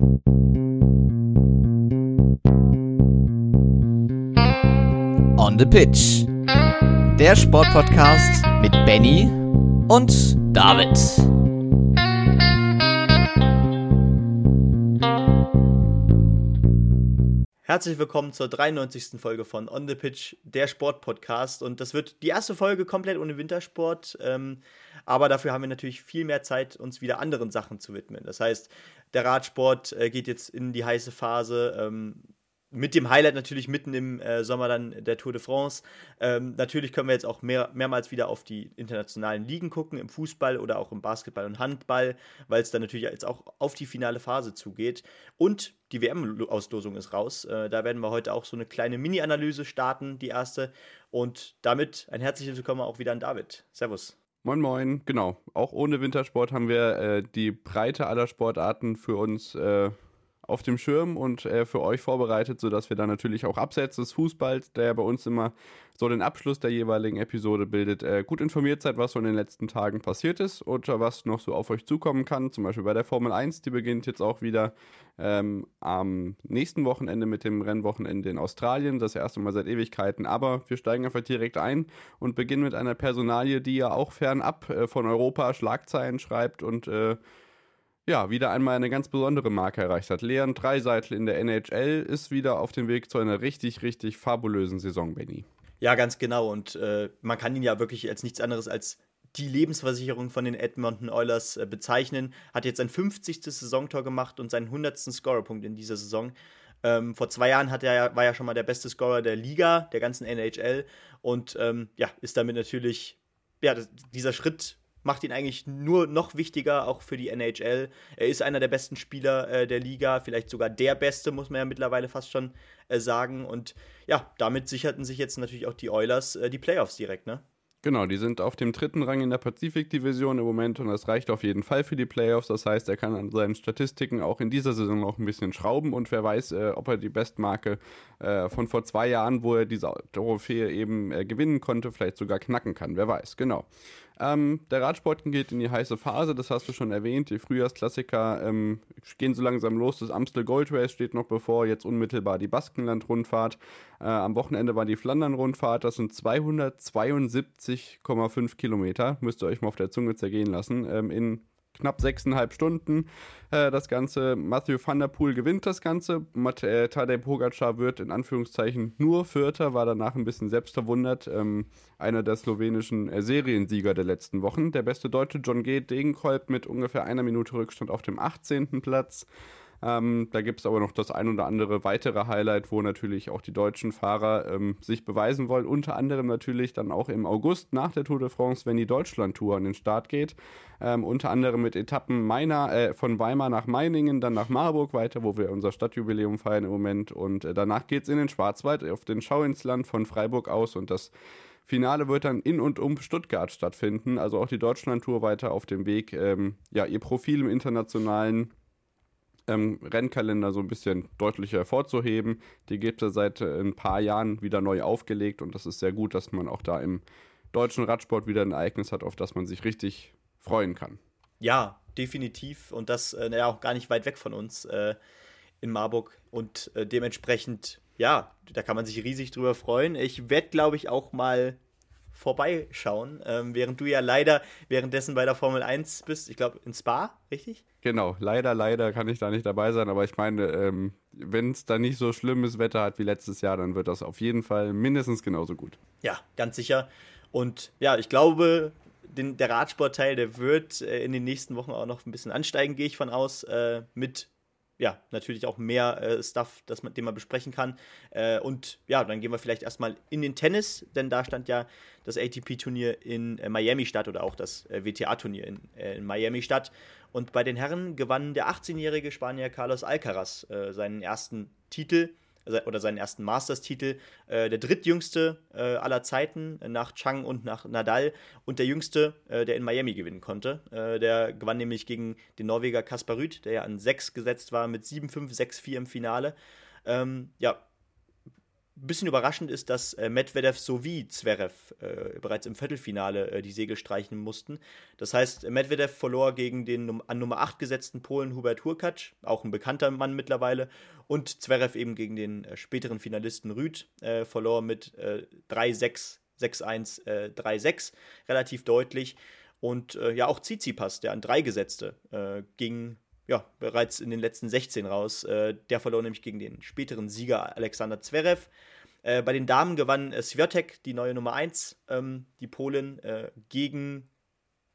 On the Pitch. Der Sportpodcast mit Benny und David. Herzlich willkommen zur 93. Folge von On the Pitch, der Sportpodcast. Und das wird die erste Folge komplett ohne Wintersport. Ähm, aber dafür haben wir natürlich viel mehr Zeit, uns wieder anderen Sachen zu widmen. Das heißt, der Radsport äh, geht jetzt in die heiße Phase. Ähm, mit dem Highlight natürlich mitten im äh, Sommer dann der Tour de France. Ähm, natürlich können wir jetzt auch mehr, mehrmals wieder auf die internationalen Ligen gucken, im Fußball oder auch im Basketball und Handball, weil es dann natürlich jetzt auch auf die finale Phase zugeht. Und die WM-Auslosung ist raus. Äh, da werden wir heute auch so eine kleine Mini-Analyse starten, die erste. Und damit ein herzliches Willkommen auch wieder an David. Servus. Moin Moin, genau. Auch ohne Wintersport haben wir äh, die Breite aller Sportarten für uns äh, auf dem Schirm und äh, für euch vorbereitet, sodass wir dann natürlich auch abseits des Fußballs, der bei uns immer so den Abschluss der jeweiligen Episode bildet, äh, gut informiert seid, was so in den letzten Tagen passiert ist und was noch so auf euch zukommen kann. Zum Beispiel bei der Formel 1, die beginnt jetzt auch wieder ähm, am nächsten Wochenende mit dem Rennwochenende in Australien, das erste Mal seit Ewigkeiten. Aber wir steigen einfach direkt ein und beginnen mit einer Personalie, die ja auch fernab äh, von Europa Schlagzeilen schreibt und äh, ja, wieder einmal eine ganz besondere Marke erreicht hat. Leon Dreiseitel in der NHL ist wieder auf dem Weg zu einer richtig, richtig fabulösen Saison, Benny. Ja, ganz genau. Und äh, man kann ihn ja wirklich als nichts anderes als die Lebensversicherung von den Edmonton Oilers äh, bezeichnen. Hat jetzt sein 50. Saisontor gemacht und seinen 100. Scorerpunkt in dieser Saison. Ähm, vor zwei Jahren hat er, war er schon mal der beste Scorer der Liga, der ganzen NHL. Und ähm, ja, ist damit natürlich, ja, dieser Schritt macht ihn eigentlich nur noch wichtiger, auch für die NHL. Er ist einer der besten Spieler äh, der Liga, vielleicht sogar der beste, muss man ja mittlerweile fast schon äh, sagen. Und ja, damit sicherten sich jetzt natürlich auch die Oilers äh, die Playoffs direkt, ne? Genau, die sind auf dem dritten Rang in der Pazifik-Division im Moment und das reicht auf jeden Fall für die Playoffs. Das heißt, er kann an seinen Statistiken auch in dieser Saison noch ein bisschen schrauben und wer weiß, äh, ob er die Bestmarke äh, von vor zwei Jahren, wo er diese Trophäe eben äh, gewinnen konnte, vielleicht sogar knacken kann. Wer weiß, genau. Ähm, der Radsport geht in die heiße Phase, das hast du schon erwähnt. Die Frühjahrsklassiker ähm, gehen so langsam los. Das Amstel Gold Race steht noch bevor, jetzt unmittelbar die Baskenland-Rundfahrt. Äh, am Wochenende war die Flandern-Rundfahrt, das sind 272,5 Kilometer, müsst ihr euch mal auf der Zunge zergehen lassen, ähm, in knapp sechseinhalb Stunden. Äh, das Ganze, Matthew van der Poel gewinnt das Ganze. Mat äh, Tadej Pogacar wird in Anführungszeichen nur Vierter, war danach ein bisschen selbstverwundert. Ähm, einer der slowenischen äh, Seriensieger der letzten Wochen. Der beste Deutsche John G. Degenkolb mit ungefähr einer Minute Rückstand auf dem 18. Platz. Ähm, da gibt es aber noch das ein oder andere weitere Highlight, wo natürlich auch die deutschen Fahrer ähm, sich beweisen wollen. Unter anderem natürlich dann auch im August nach der Tour de France, wenn die Deutschland-Tour an den Start geht. Ähm, unter anderem mit Etappen Meiner, äh, von Weimar nach Meiningen, dann nach Marburg weiter, wo wir unser Stadtjubiläum feiern im Moment. Und äh, danach geht es in den Schwarzwald, auf den Schau ins Land von Freiburg aus. Und das Finale wird dann in und um Stuttgart stattfinden. Also auch die Deutschland-Tour weiter auf dem Weg, ähm, ja, ihr Profil im internationalen ähm, Rennkalender so ein bisschen deutlicher hervorzuheben. Die gibt es seit äh, ein paar Jahren wieder neu aufgelegt und das ist sehr gut, dass man auch da im deutschen Radsport wieder ein Ereignis hat, auf das man sich richtig freuen kann. Ja, definitiv und das äh, ja auch gar nicht weit weg von uns äh, in Marburg und äh, dementsprechend, ja, da kann man sich riesig drüber freuen. Ich werde, glaube ich, auch mal vorbeischauen, ähm, während du ja leider währenddessen bei der Formel 1 bist, ich glaube in Spa, richtig? Genau, leider, leider kann ich da nicht dabei sein, aber ich meine, ähm, wenn es da nicht so schlimmes Wetter hat wie letztes Jahr, dann wird das auf jeden Fall mindestens genauso gut. Ja, ganz sicher. Und ja, ich glaube, den, der Radsportteil, der wird äh, in den nächsten Wochen auch noch ein bisschen ansteigen, gehe ich von aus, äh, mit ja, natürlich auch mehr äh, Stuff, das man, den man besprechen kann. Äh, und ja, dann gehen wir vielleicht erstmal in den Tennis, denn da stand ja das ATP-Turnier in äh, Miami statt oder auch das äh, WTA-Turnier in, äh, in, Miami statt. Und bei den Herren gewann der 18-jährige Spanier Carlos Alcaraz äh, seinen ersten Titel oder seinen ersten Masters-Titel. Äh, der drittjüngste äh, aller Zeiten nach Chang und nach Nadal und der jüngste, äh, der in Miami gewinnen konnte. Äh, der gewann nämlich gegen den Norweger Kaspar Rüth, der ja an 6 gesetzt war mit 7-5, 6-4 im Finale. Ähm, ja, bisschen überraschend ist, dass äh, Medvedev sowie Zverev äh, bereits im Viertelfinale äh, die Segel streichen mussten. Das heißt, Medvedev verlor gegen den an Nummer 8 gesetzten Polen Hubert Hurkacz, auch ein bekannter Mann mittlerweile, und Zverev eben gegen den äh, späteren Finalisten Rüd, äh, verlor mit 3-6, 6-1, 3-6, relativ deutlich. Und äh, ja, auch Tsitsipas, der an 3 gesetzte, ging ja, bereits in den letzten 16 raus. Äh, der verlor nämlich gegen den späteren Sieger Alexander Zverev. Äh, bei den Damen gewann äh, Swiatek, die neue Nummer 1, ähm, die Polin, äh, gegen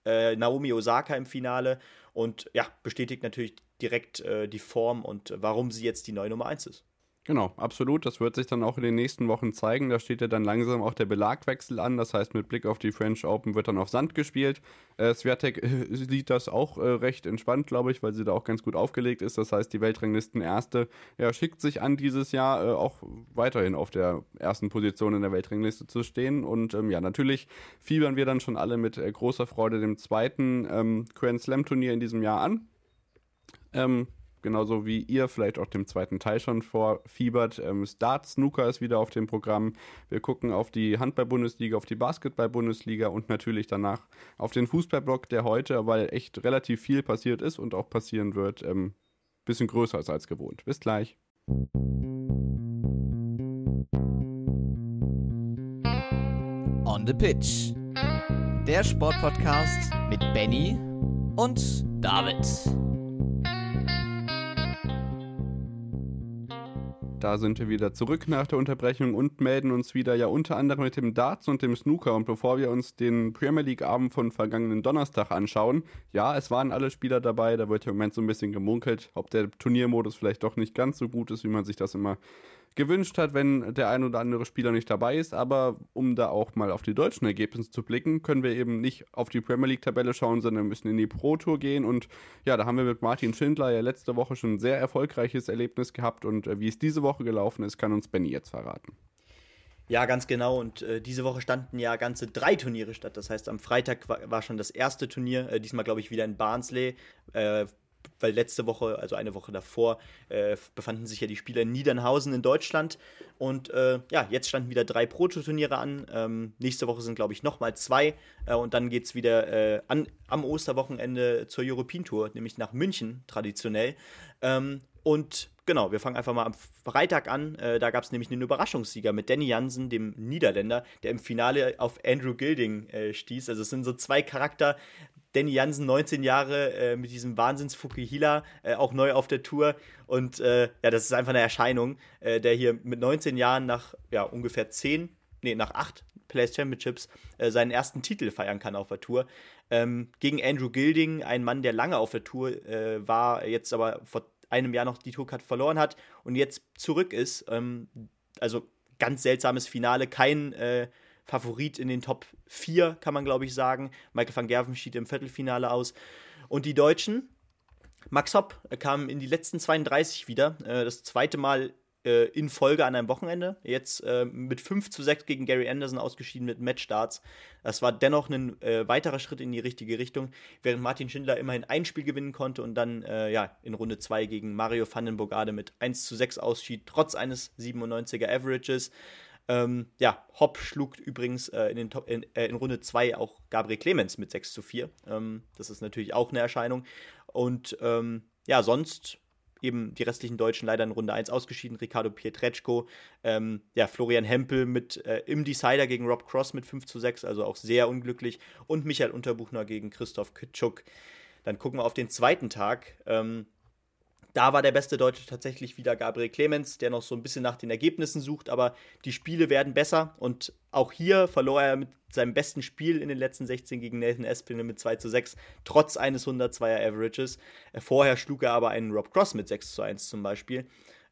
äh, Naomi Osaka im Finale und ja, bestätigt natürlich direkt äh, die Form und warum sie jetzt die neue Nummer 1 ist. Genau, absolut. Das wird sich dann auch in den nächsten Wochen zeigen. Da steht ja dann langsam auch der Belagwechsel an. Das heißt, mit Blick auf die French Open wird dann auf Sand gespielt. Äh, Swiatek äh, sieht das auch äh, recht entspannt, glaube ich, weil sie da auch ganz gut aufgelegt ist. Das heißt, die Weltranglisten Erste ja, schickt sich an, dieses Jahr äh, auch weiterhin auf der ersten Position in der Weltrangliste zu stehen. Und ähm, ja, natürlich fiebern wir dann schon alle mit äh, großer Freude dem zweiten ähm, Grand Slam Turnier in diesem Jahr an. Ähm, genauso wie ihr vielleicht auch dem zweiten Teil schon vorfiebert. Ähm, Start Snooker ist wieder auf dem Programm. Wir gucken auf die Handball-Bundesliga, auf die Basketball-Bundesliga und natürlich danach auf den Fußballblock, der heute, weil echt relativ viel passiert ist und auch passieren wird, ähm, bisschen größer ist als gewohnt. Bis gleich. On the Pitch. Der Sportpodcast mit Benny und David. Da sind wir wieder zurück nach der Unterbrechung und melden uns wieder ja unter anderem mit dem Darts und dem Snooker. Und bevor wir uns den Premier League-Abend von vergangenen Donnerstag anschauen, ja, es waren alle Spieler dabei. Da wird ja im Moment so ein bisschen gemunkelt, ob der Turniermodus vielleicht doch nicht ganz so gut ist, wie man sich das immer gewünscht hat, wenn der ein oder andere Spieler nicht dabei ist. Aber um da auch mal auf die deutschen Ergebnisse zu blicken, können wir eben nicht auf die Premier League-Tabelle schauen, sondern müssen in die Pro Tour gehen. Und ja, da haben wir mit Martin Schindler ja letzte Woche schon ein sehr erfolgreiches Erlebnis gehabt. Und äh, wie es diese Woche gelaufen ist, kann uns Benny jetzt verraten. Ja, ganz genau. Und äh, diese Woche standen ja ganze drei Turniere statt. Das heißt, am Freitag war, war schon das erste Turnier, äh, diesmal glaube ich wieder in Barnsley. Äh, weil letzte Woche, also eine Woche davor, äh, befanden sich ja die Spieler in Niedernhausen in Deutschland. Und äh, ja, jetzt standen wieder drei Prototurniere an. Ähm, nächste Woche sind, glaube ich, nochmal zwei. Äh, und dann geht es wieder äh, an, am Osterwochenende zur European Tour, nämlich nach München traditionell. Ähm, und genau, wir fangen einfach mal am Freitag an. Äh, da gab es nämlich einen Überraschungssieger mit Danny Jansen, dem Niederländer, der im Finale auf Andrew Gilding äh, stieß. Also es sind so zwei Charakter, Danny Jansen, 19 Jahre, äh, mit diesem Wahnsinns Fukuhila, äh, auch neu auf der Tour. Und äh, ja, das ist einfach eine Erscheinung, äh, der hier mit 19 Jahren nach ja, ungefähr 10, nee, nach 8 Players Championships äh, seinen ersten Titel feiern kann auf der Tour. Ähm, gegen Andrew Gilding, ein Mann, der lange auf der Tour äh, war, jetzt aber vor einem Jahr noch die Tourcard verloren hat und jetzt zurück ist. Ähm, also ganz seltsames Finale, kein Favorit in den Top 4, kann man glaube ich sagen. Michael van Gerven schied im Viertelfinale aus. Und die Deutschen, Max Hopp kam in die letzten 32 wieder. Äh, das zweite Mal äh, in Folge an einem Wochenende. Jetzt äh, mit 5 zu 6 gegen Gary Anderson ausgeschieden mit Matchstarts. Das war dennoch ein weiterer Schritt in die richtige Richtung, während Martin Schindler immerhin ein Spiel gewinnen konnte und dann ja, in Runde 2 gegen Mario Vandenbogade mit 1 zu 6 ausschied, trotz eines 97er Averages. Ähm, ja, Hopp schlug übrigens äh, in, Top, in, äh, in, Runde 2 auch Gabriel Clemens mit 6 zu 4. Ähm, das ist natürlich auch eine Erscheinung. Und ähm, ja, sonst eben die restlichen Deutschen leider in Runde 1 ausgeschieden. Ricardo Pietreczko, ähm, ja, Florian Hempel mit äh, im Decider gegen Rob Cross mit 5 zu 6, also auch sehr unglücklich. Und Michael Unterbuchner gegen Christoph Kitschuk. Dann gucken wir auf den zweiten Tag. Ähm, da war der beste Deutsche tatsächlich wieder Gabriel Clemens, der noch so ein bisschen nach den Ergebnissen sucht, aber die Spiele werden besser und auch hier verlor er mit seinem besten Spiel in den letzten 16 gegen Nathan Espinel mit 2 zu 6, trotz eines 102er Averages. Vorher schlug er aber einen Rob Cross mit 6 zu 1 zum Beispiel.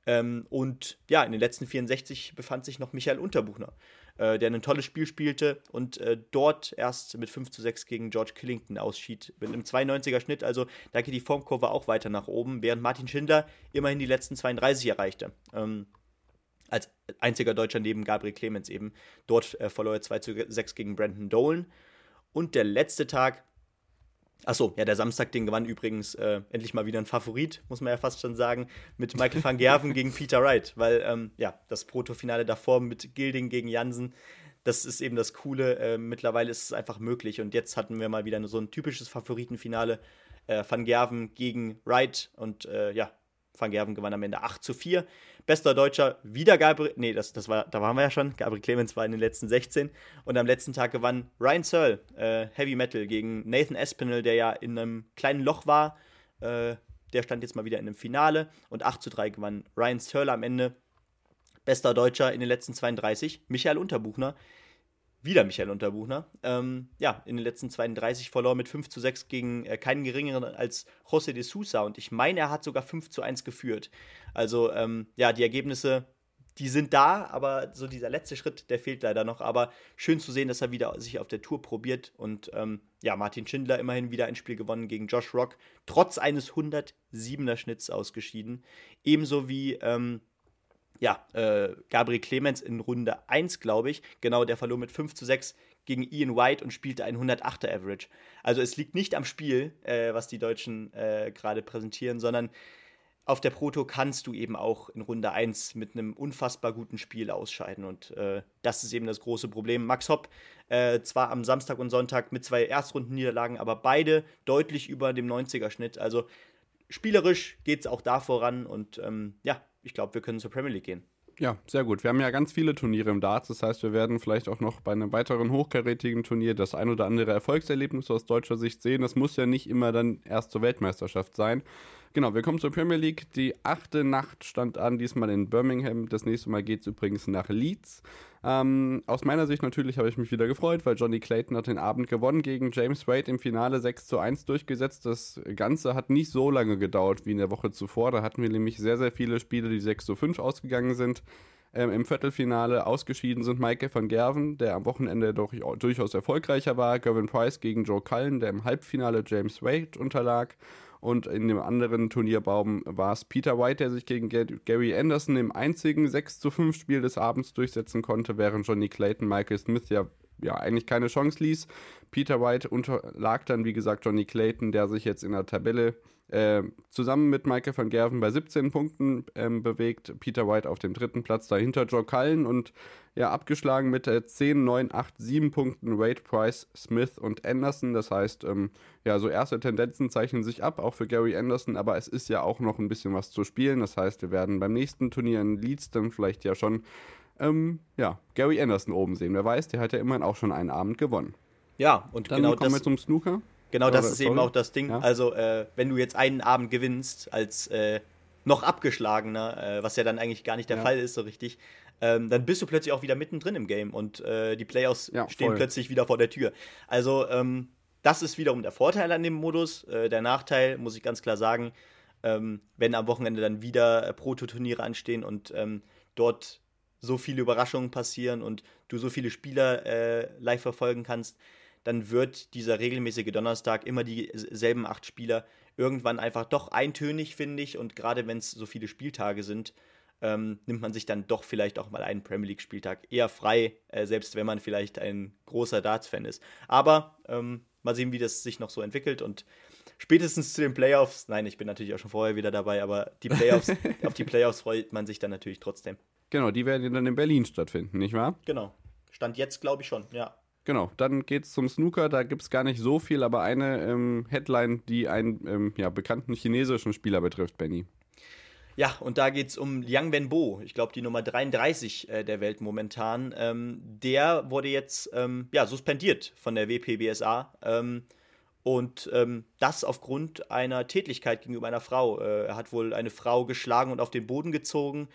Ähm, und ja, in den letzten 64 befand sich noch Michael Unterbuchner äh, der ein tolles Spiel spielte und äh, dort erst mit 5 zu 6 gegen George Killington ausschied. Mit einem 92er Schnitt, also da geht die Formkurve auch weiter nach oben, während Martin Schindler immerhin die letzten 32 erreichte. Ähm, als einziger Deutscher neben Gabriel Clemens eben. Dort äh, verlor er 2 zu 6 gegen Brandon Dolan. Und der letzte Tag, Achso, ja, der Samstag, den gewann übrigens äh, endlich mal wieder ein Favorit, muss man ja fast schon sagen, mit Michael van Gerven gegen Peter Wright, weil ähm, ja, das Protofinale davor mit Gilding gegen Jansen, das ist eben das Coole. Äh, mittlerweile ist es einfach möglich und jetzt hatten wir mal wieder so ein typisches Favoritenfinale. Äh, van Gerven gegen Wright und äh, ja, Van Gerven gewann am Ende 8 zu 4. Bester Deutscher wieder Gabriel, nee, das, das war, da waren wir ja schon. Gabriel Clemens war in den letzten 16. Und am letzten Tag gewann Ryan Searle, äh, Heavy Metal, gegen Nathan Espinel, der ja in einem kleinen Loch war. Äh, der stand jetzt mal wieder in einem Finale. Und 8 zu 3 gewann Ryan Searle am Ende. Bester Deutscher in den letzten 32, Michael Unterbuchner wieder Michael Unterbuchner. Ähm, ja, in den letzten 32 verlor mit 5 zu 6 gegen äh, keinen geringeren als José de Sousa und ich meine, er hat sogar 5 zu 1 geführt. Also, ähm, ja, die Ergebnisse, die sind da, aber so dieser letzte Schritt, der fehlt leider noch. Aber schön zu sehen, dass er wieder sich auf der Tour probiert und ähm, ja, Martin Schindler immerhin wieder ein Spiel gewonnen gegen Josh Rock, trotz eines 107er Schnitts ausgeschieden. Ebenso wie ähm, ja, äh, Gabriel Clemens in Runde 1, glaube ich. Genau, der verlor mit 5 zu 6 gegen Ian White und spielte ein 108er Average. Also es liegt nicht am Spiel, äh, was die Deutschen äh, gerade präsentieren, sondern auf der Proto kannst du eben auch in Runde 1 mit einem unfassbar guten Spiel ausscheiden. Und äh, das ist eben das große Problem. Max Hopp äh, zwar am Samstag und Sonntag mit zwei Erstrundenniederlagen, aber beide deutlich über dem 90er-Schnitt. Also spielerisch geht es auch da voran und ähm, ja, ich glaube, wir können zur Premier League gehen. Ja, sehr gut. Wir haben ja ganz viele Turniere im Darts. Das heißt, wir werden vielleicht auch noch bei einem weiteren hochkarätigen Turnier das ein oder andere Erfolgserlebnis aus deutscher Sicht sehen. Das muss ja nicht immer dann erst zur Weltmeisterschaft sein. Genau, wir kommen zur Premier League. Die achte Nacht stand an, diesmal in Birmingham. Das nächste Mal geht es übrigens nach Leeds. Ähm, aus meiner Sicht natürlich habe ich mich wieder gefreut, weil Johnny Clayton hat den Abend gewonnen gegen James Wade im Finale 6 zu 1 durchgesetzt. Das Ganze hat nicht so lange gedauert wie in der Woche zuvor. Da hatten wir nämlich sehr, sehr viele Spiele, die 6 zu 5 ausgegangen sind. Ähm, Im Viertelfinale ausgeschieden sind Michael van Gerven, der am Wochenende doch durchaus erfolgreicher war. Gavin Price gegen Joe Cullen, der im Halbfinale James Wade unterlag. Und in dem anderen Turnierbaum war es Peter White, der sich gegen Gary Anderson im einzigen 6 zu 5 Spiel des Abends durchsetzen konnte, während Johnny Clayton Michael Smith ja, ja eigentlich keine Chance ließ. Peter White unterlag dann, wie gesagt, Johnny Clayton, der sich jetzt in der Tabelle äh, zusammen mit Michael van Gerven bei 17 Punkten ähm, bewegt. Peter White auf dem dritten Platz, dahinter Joe Cullen und ja, abgeschlagen mit äh, 10, 9, 8, 7 Punkten Wade, Price, Smith und Anderson. Das heißt, ähm, ja, so erste Tendenzen zeichnen sich ab, auch für Gary Anderson, aber es ist ja auch noch ein bisschen was zu spielen. Das heißt, wir werden beim nächsten Turnier in Leeds dann vielleicht ja schon ähm, ja, Gary Anderson oben sehen. Wer weiß, der hat ja immerhin auch schon einen Abend gewonnen. Ja, und dann genau kommen das, wir zum Snooker. Genau, das ist eben sorry? auch das Ding. Ja. Also, äh, wenn du jetzt einen Abend gewinnst als äh, noch abgeschlagener, äh, was ja dann eigentlich gar nicht der Ja. Fall ist, so richtig, ähm, dann bist du plötzlich auch wieder mittendrin im Game und äh, die Playoffs Ja, stehen voll. plötzlich wieder vor der Tür. Also, ähm, das ist wiederum der Vorteil an dem Modus. Äh, der Nachteil, muss ich ganz klar sagen, ähm, wenn am Wochenende dann wieder äh, Prototurniere anstehen und ähm, dort so viele Überraschungen passieren und du so viele Spieler äh, live verfolgen kannst, dann wird dieser regelmäßige Donnerstag immer dieselben acht Spieler irgendwann einfach doch eintönig, finde ich. Und gerade wenn es so viele Spieltage sind, ähm, nimmt man sich dann doch vielleicht auch mal einen Premier League-Spieltag eher frei, äh, selbst wenn man vielleicht ein großer Darts-Fan ist. Aber ähm, mal sehen, wie das sich noch so entwickelt und spätestens zu den Playoffs, nein, ich bin natürlich auch schon vorher wieder dabei, aber die Playoffs, auf die Playoffs freut man sich dann natürlich trotzdem. Genau, die werden dann in Berlin stattfinden, nicht wahr? Genau. Stand jetzt, glaube ich, schon, ja. Genau, dann geht's zum Snooker. Da gibt es gar nicht so viel, aber eine ähm, Headline, die einen ähm, ja, bekannten chinesischen Spieler betrifft, Benny. Ja, und da geht es um Liang Wenbo, ich glaube die Nummer 33 äh, der Welt momentan. Ähm, der wurde jetzt ähm, ja, suspendiert von der WPBSA. Ähm, und ähm, das aufgrund einer Tätlichkeit gegenüber einer Frau. Äh, er hat wohl eine Frau geschlagen und auf den Boden gezogen.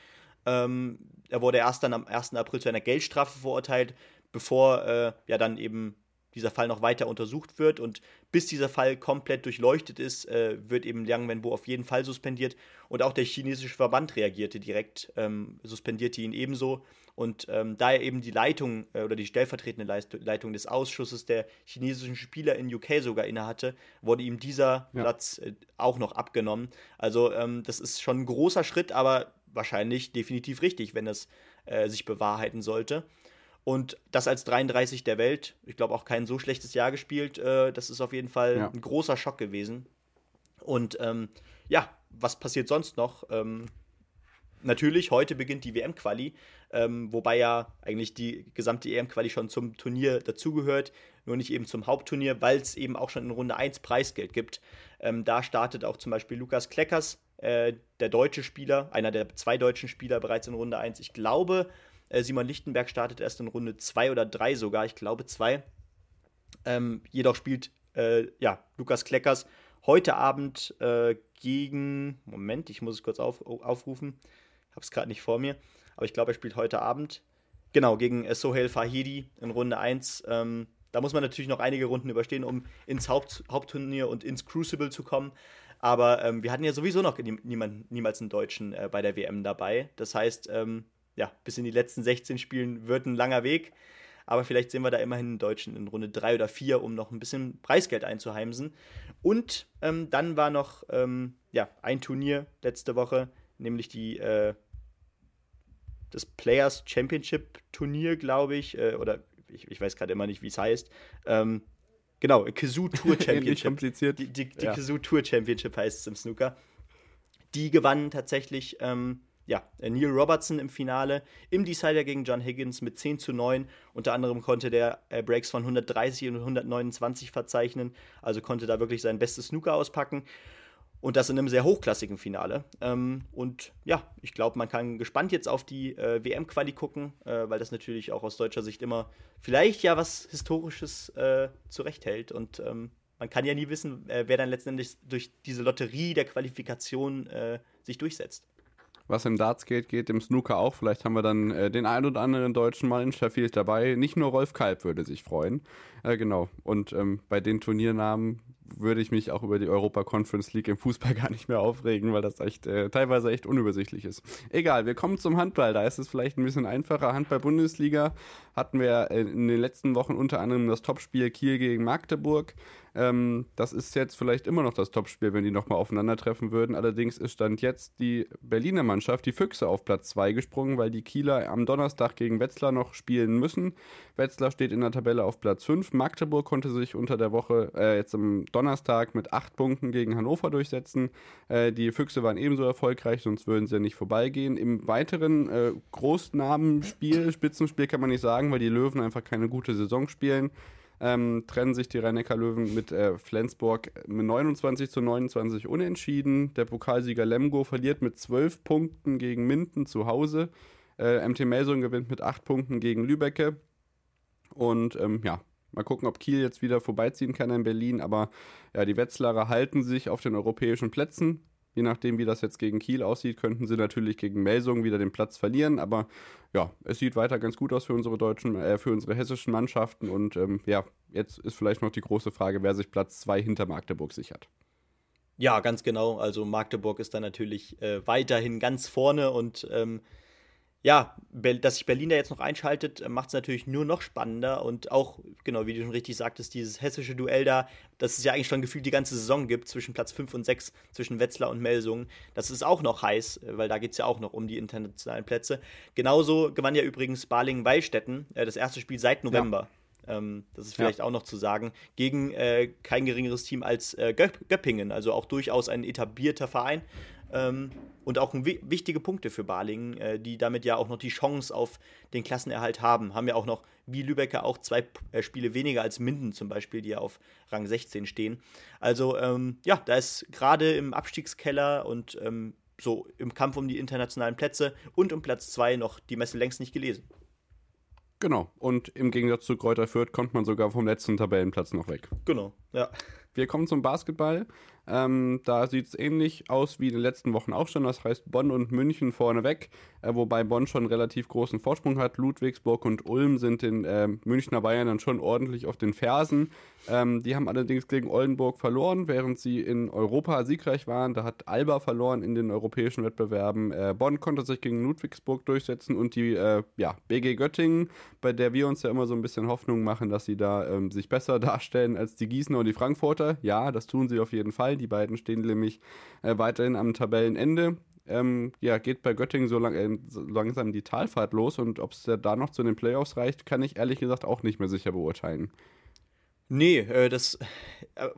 Ähm, er wurde erst dann am 1. April zu einer Geldstrafe verurteilt, bevor äh, ja dann eben dieser Fall noch weiter untersucht wird. Und bis dieser Fall komplett durchleuchtet ist, äh, wird eben Liang Wenbo auf jeden Fall suspendiert. Und auch der chinesische Verband reagierte direkt, ähm, suspendierte ihn ebenso. Und ähm, da er eben die Leitung äh, oder die stellvertretende Leist Leitung des Ausschusses der chinesischen Spieler in UK sogar innehatte, wurde ihm dieser Ja. Platz äh, auch noch abgenommen. Also ähm, das ist schon ein großer Schritt, aber wahrscheinlich definitiv richtig, wenn es äh, sich bewahrheiten sollte. Und das als 33 der Welt. Ich glaube auch kein so schlechtes Jahr gespielt. Äh, das ist auf jeden Fall ja. ein großer Schock gewesen. Und ähm, ja, was passiert sonst noch? Ähm, natürlich, heute beginnt die WM-Quali, ähm, wobei ja eigentlich die gesamte EM-Quali schon zum Turnier dazugehört, nur nicht eben zum Hauptturnier, weil es eben auch schon in Runde 1 Preisgeld gibt. Ähm, da startet auch zum Beispiel Lukas Kleckers, äh, der deutsche Spieler, einer der zwei deutschen Spieler bereits in Runde 1. Ich glaube, äh, Simon Lichtenberg startet erst in Runde 2 oder 3 sogar, ich glaube 2. Ähm, jedoch spielt äh, ja, Lukas Kleckers heute Abend äh, gegen, Moment, ich muss es kurz auf, aufrufen, habe es gerade nicht vor mir, aber ich glaube, er spielt heute Abend, genau, gegen äh, Sohail Fahidi in Runde 1. Ähm, da muss man natürlich noch einige Runden überstehen, um ins Haupt, Hauptturnier und ins Crucible zu kommen. Aber ähm, wir hatten ja sowieso noch niemand, niemals einen Deutschen äh, bei der WM dabei. Das heißt, ähm, ja, bis in die letzten 16 Spielen wird ein langer Weg. Aber vielleicht sehen wir da immerhin einen Deutschen in Runde 3 oder 4, um noch ein bisschen Preisgeld einzuheimsen. Und ähm, dann war noch ähm, ja, ein Turnier letzte Woche, nämlich die, äh, das Players Championship Turnier, glaube ich. Äh, oder ich, ich weiß gerade immer nicht, wie es heißt. Ähm, genau, Kazoo Tour Championship. die die, die ja. Kazoo Tour Championship heißt es im Snooker. Die gewannen tatsächlich ähm, ja, Neil Robertson im Finale im Decider gegen John Higgins mit 10 zu 9. Unter anderem konnte der äh, Breaks von 130 und 129 verzeichnen, also konnte da wirklich sein bestes Snooker auspacken. Und das in einem sehr hochklassigen Finale. Ähm, und ja, ich glaube, man kann gespannt jetzt auf die äh, WM-Quali gucken, äh, weil das natürlich auch aus deutscher Sicht immer vielleicht ja was Historisches äh, zurechthält. Und ähm, man kann ja nie wissen, äh, wer dann letztendlich durch diese Lotterie der Qualifikation äh, sich durchsetzt was im Darts geht, geht im Snooker auch. Vielleicht haben wir dann äh, den ein oder anderen Deutschen mal in Sheffield dabei. Nicht nur Rolf Kalb würde sich freuen. Äh, genau. Und ähm, bei den Turniernamen würde ich mich auch über die Europa Conference League im Fußball gar nicht mehr aufregen, weil das echt äh, teilweise echt unübersichtlich ist. Egal, wir kommen zum Handball. Da ist es vielleicht ein bisschen einfacher. Handball-Bundesliga hatten wir äh, in den letzten Wochen unter anderem das Topspiel Kiel gegen Magdeburg. Ähm, das ist jetzt vielleicht immer noch das Topspiel, wenn die nochmal aufeinandertreffen würden. Allerdings ist Stand jetzt die Berliner Mannschaft, die Füchse, auf Platz 2 gesprungen, weil die Kieler am Donnerstag gegen Wetzlar noch spielen müssen. Wetzlar steht in der Tabelle auf Platz 5. Magdeburg konnte sich unter der Woche, äh, jetzt am Donnerstag, mit 8 Punkten gegen Hannover durchsetzen. Äh, die Füchse waren ebenso erfolgreich, sonst würden sie ja nicht vorbeigehen. Im weiteren äh, Großnamenspiel, Spitzenspiel kann man nicht sagen, weil die Löwen einfach keine gute Saison spielen ähm, trennen sich die rhein löwen mit äh, Flensburg mit 29 zu 29 unentschieden. Der Pokalsieger Lemgo verliert mit 12 Punkten gegen Minden zu Hause. Äh, MT Melsung gewinnt mit 8 Punkten gegen Lübecke. Und ähm, ja, mal gucken, ob Kiel jetzt wieder vorbeiziehen kann in Berlin. Aber ja, die Wetzlarer halten sich auf den europäischen Plätzen. Je nachdem, wie das jetzt gegen Kiel aussieht, könnten sie natürlich gegen Melsungen wieder den Platz verlieren. Aber ja, es sieht weiter ganz gut aus für unsere deutschen, äh, für unsere hessischen Mannschaften. Und ähm, ja, jetzt ist vielleicht noch die große Frage, wer sich Platz 2 hinter Magdeburg sichert. Ja, ganz genau. Also Magdeburg ist da natürlich äh, weiterhin ganz vorne und ähm, ja, dass sich Berlin da jetzt noch einschaltet, äh, macht es natürlich nur noch spannender und auch, genau, wie du schon richtig sagtest, dieses hessische Duell da, das es ja eigentlich schon gefühlt die ganze Saison gibt, zwischen Platz 5 und 6, zwischen Wetzlar und Melsungen, das ist auch noch heiß, äh, weil da geht es ja auch noch um die internationalen Plätze. Genauso gewann ja übrigens Balingen-Weilstätten, äh, das erste Spiel seit November. Ja. Ähm, das ist vielleicht ja. auch noch zu sagen, gegen äh, kein geringeres Team als äh, Göppingen, also auch durchaus ein etablierter Verein. Ähm, und auch wichtige Punkte für Balingen, äh, die damit ja auch noch die Chance auf den Klassenerhalt haben. Haben ja auch noch, wie Lübecker, auch zwei äh, Spiele weniger als Minden zum Beispiel, die ja auf Rang 16 stehen. Also ähm, ja, da ist gerade im Abstiegskeller und ähm, so im Kampf um die internationalen Plätze und um Platz 2 noch die Messe längst nicht gelesen. Genau, und im Gegensatz zu Kräuter Fürth kommt man sogar vom letzten Tabellenplatz noch weg. Genau, ja. Wir kommen zum Basketball. Ähm, da sieht es ähnlich aus wie in den letzten Wochen auch schon. Das heißt Bonn und München vorneweg, äh, wobei Bonn schon einen relativ großen Vorsprung hat. Ludwigsburg und Ulm sind den äh, Münchner Bayern dann schon ordentlich auf den Fersen. Ähm, die haben allerdings gegen Oldenburg verloren, während sie in Europa siegreich waren. Da hat Alba verloren in den europäischen Wettbewerben. Äh, Bonn konnte sich gegen Ludwigsburg durchsetzen und die äh, ja, BG Göttingen, bei der wir uns ja immer so ein bisschen Hoffnung machen, dass sie da ähm, sich besser darstellen als die Gießener und die Frankfurter. Ja, das tun sie auf jeden Fall. Die beiden stehen nämlich äh, weiterhin am Tabellenende. ähm, ja, geht bei Göttingen so, lang, äh, so, langsam die Talfahrt los und ob es da noch zu den Playoffs reicht, kann ich ehrlich gesagt auch nicht mehr sicher beurteilen. Nee, äh, das, äh,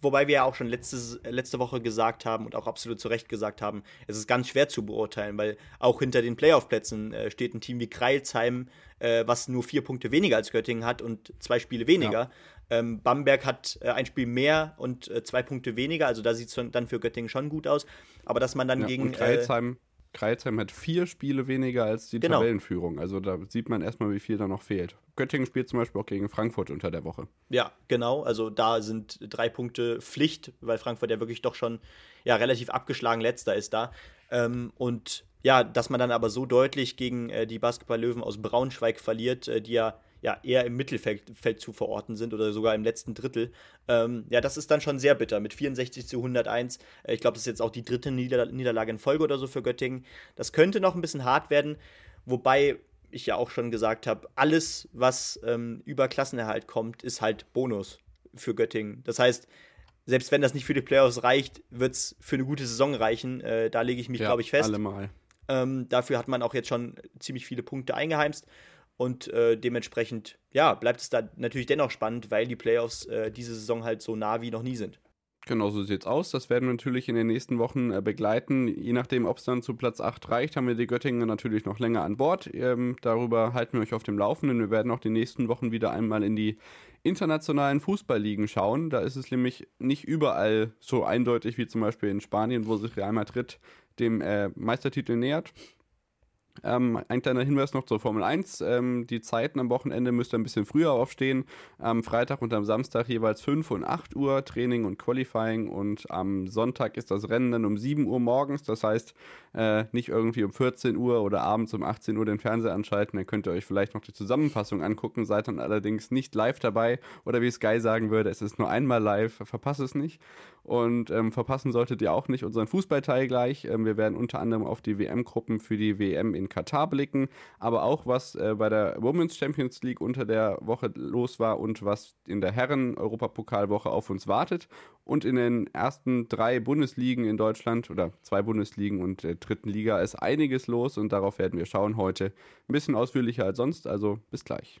wobei wir ja auch schon letztes, letzte Woche gesagt haben und auch absolut zu Recht gesagt haben, es ist ganz schwer zu beurteilen, weil auch hinter den Playoff-Plätzen äh, steht ein Team wie Kreilsheim, was nur vier Punkte weniger als Göttingen hat und zwei Spiele weniger. Ja. Ähm, Bamberg hat äh, ein Spiel mehr und äh, zwei Punkte weniger, also da sieht es dann für Göttingen schon gut aus. Aber dass man dann ja, gegen. Kreilsheim, Kreilsheim hat vier Spiele weniger als die genau. Tabellenführung. Also da sieht man erstmal, wie viel da noch fehlt. Göttingen spielt zum Beispiel auch gegen Frankfurt unter der Woche. Ja, genau. Also da sind drei Punkte Pflicht, weil Frankfurt ja wirklich doch schon ja, relativ abgeschlagen letzter ist da. Ähm, und ja, dass man dann aber so deutlich gegen äh, die Basketball-Löwen aus Braunschweig verliert, äh, die ja ja, eher im Mittelfeld Feld zu verorten sind oder sogar im letzten Drittel. Ähm, ja, das ist dann schon sehr bitter mit 64 zu 101. Äh, ich glaube, das ist jetzt auch die dritte Nieder Niederlage in Folge oder so für Göttingen. Das könnte noch ein bisschen hart werden, wobei ich ja auch schon gesagt habe, alles, was ähm, über Klassenerhalt kommt, ist halt Bonus für Göttingen. Das heißt, selbst wenn das nicht für die Playoffs reicht, wird es für eine gute Saison reichen. Äh, da lege ich mich, ja, glaube ich, fest. Allemal. Ähm, dafür hat man auch jetzt schon ziemlich viele Punkte eingeheimst. Und äh, dementsprechend, ja, bleibt es da natürlich dennoch spannend, weil die Playoffs äh, diese Saison halt so nah wie noch nie sind. Genau, so sieht es aus. Das werden wir natürlich in den nächsten Wochen äh, begleiten. Je nachdem, ob es dann zu Platz 8 reicht, haben wir die Göttingen natürlich noch länger an Bord. Ähm, darüber halten wir euch auf dem Laufenden. Wir werden auch die nächsten Wochen wieder einmal in die internationalen Fußballligen schauen. Da ist es nämlich nicht überall so eindeutig wie zum Beispiel in Spanien, wo sich Real Madrid dem äh, Meistertitel nähert. Ähm, ein kleiner Hinweis noch zur Formel 1. Ähm, die Zeiten am Wochenende müsst ihr ein bisschen früher aufstehen. Am Freitag und am Samstag jeweils 5 und 8 Uhr Training und Qualifying und am Sonntag ist das Rennen dann um 7 Uhr morgens. Das heißt, äh, nicht irgendwie um 14 Uhr oder abends um 18 Uhr den Fernseher anschalten. Dann könnt ihr euch vielleicht noch die Zusammenfassung angucken. Seid dann allerdings nicht live dabei oder wie Sky sagen würde, es ist nur einmal live. Verpasst es nicht. Und ähm, verpassen solltet ihr auch nicht unseren Fußballteil gleich. Ähm, wir werden unter anderem auf die WM-Gruppen für die WM in Katar blicken, aber auch was äh, bei der Women's Champions League unter der Woche los war und was in der Herren-Europapokalwoche auf uns wartet. Und in den ersten drei Bundesligen in Deutschland oder zwei Bundesligen und der dritten Liga ist einiges los und darauf werden wir schauen heute. Ein bisschen ausführlicher als sonst, also bis gleich.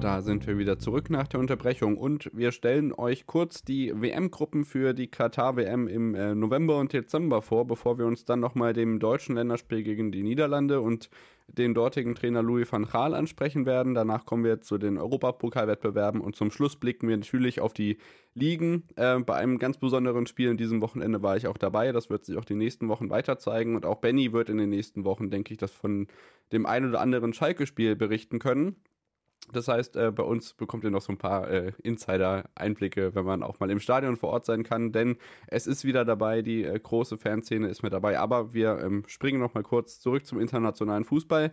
Da sind wir wieder zurück nach der Unterbrechung und wir stellen euch kurz die WM-Gruppen für die Katar-WM im äh, November und Dezember vor, bevor wir uns dann nochmal dem deutschen Länderspiel gegen die Niederlande und den dortigen Trainer Louis van Gaal ansprechen werden. Danach kommen wir zu den Europapokalwettbewerben und zum Schluss blicken wir natürlich auf die Ligen. Äh, bei einem ganz besonderen Spiel in diesem Wochenende war ich auch dabei. Das wird sich auch die nächsten Wochen weiter zeigen und auch Benny wird in den nächsten Wochen, denke ich, das von dem ein oder anderen Schalke-Spiel berichten können. Das heißt, äh, bei uns bekommt ihr noch so ein paar äh, Insider-Einblicke, wenn man auch mal im Stadion vor Ort sein kann, denn es ist wieder dabei, die äh, große Fanszene ist mit dabei. Aber wir ähm, springen noch mal kurz zurück zum internationalen Fußball.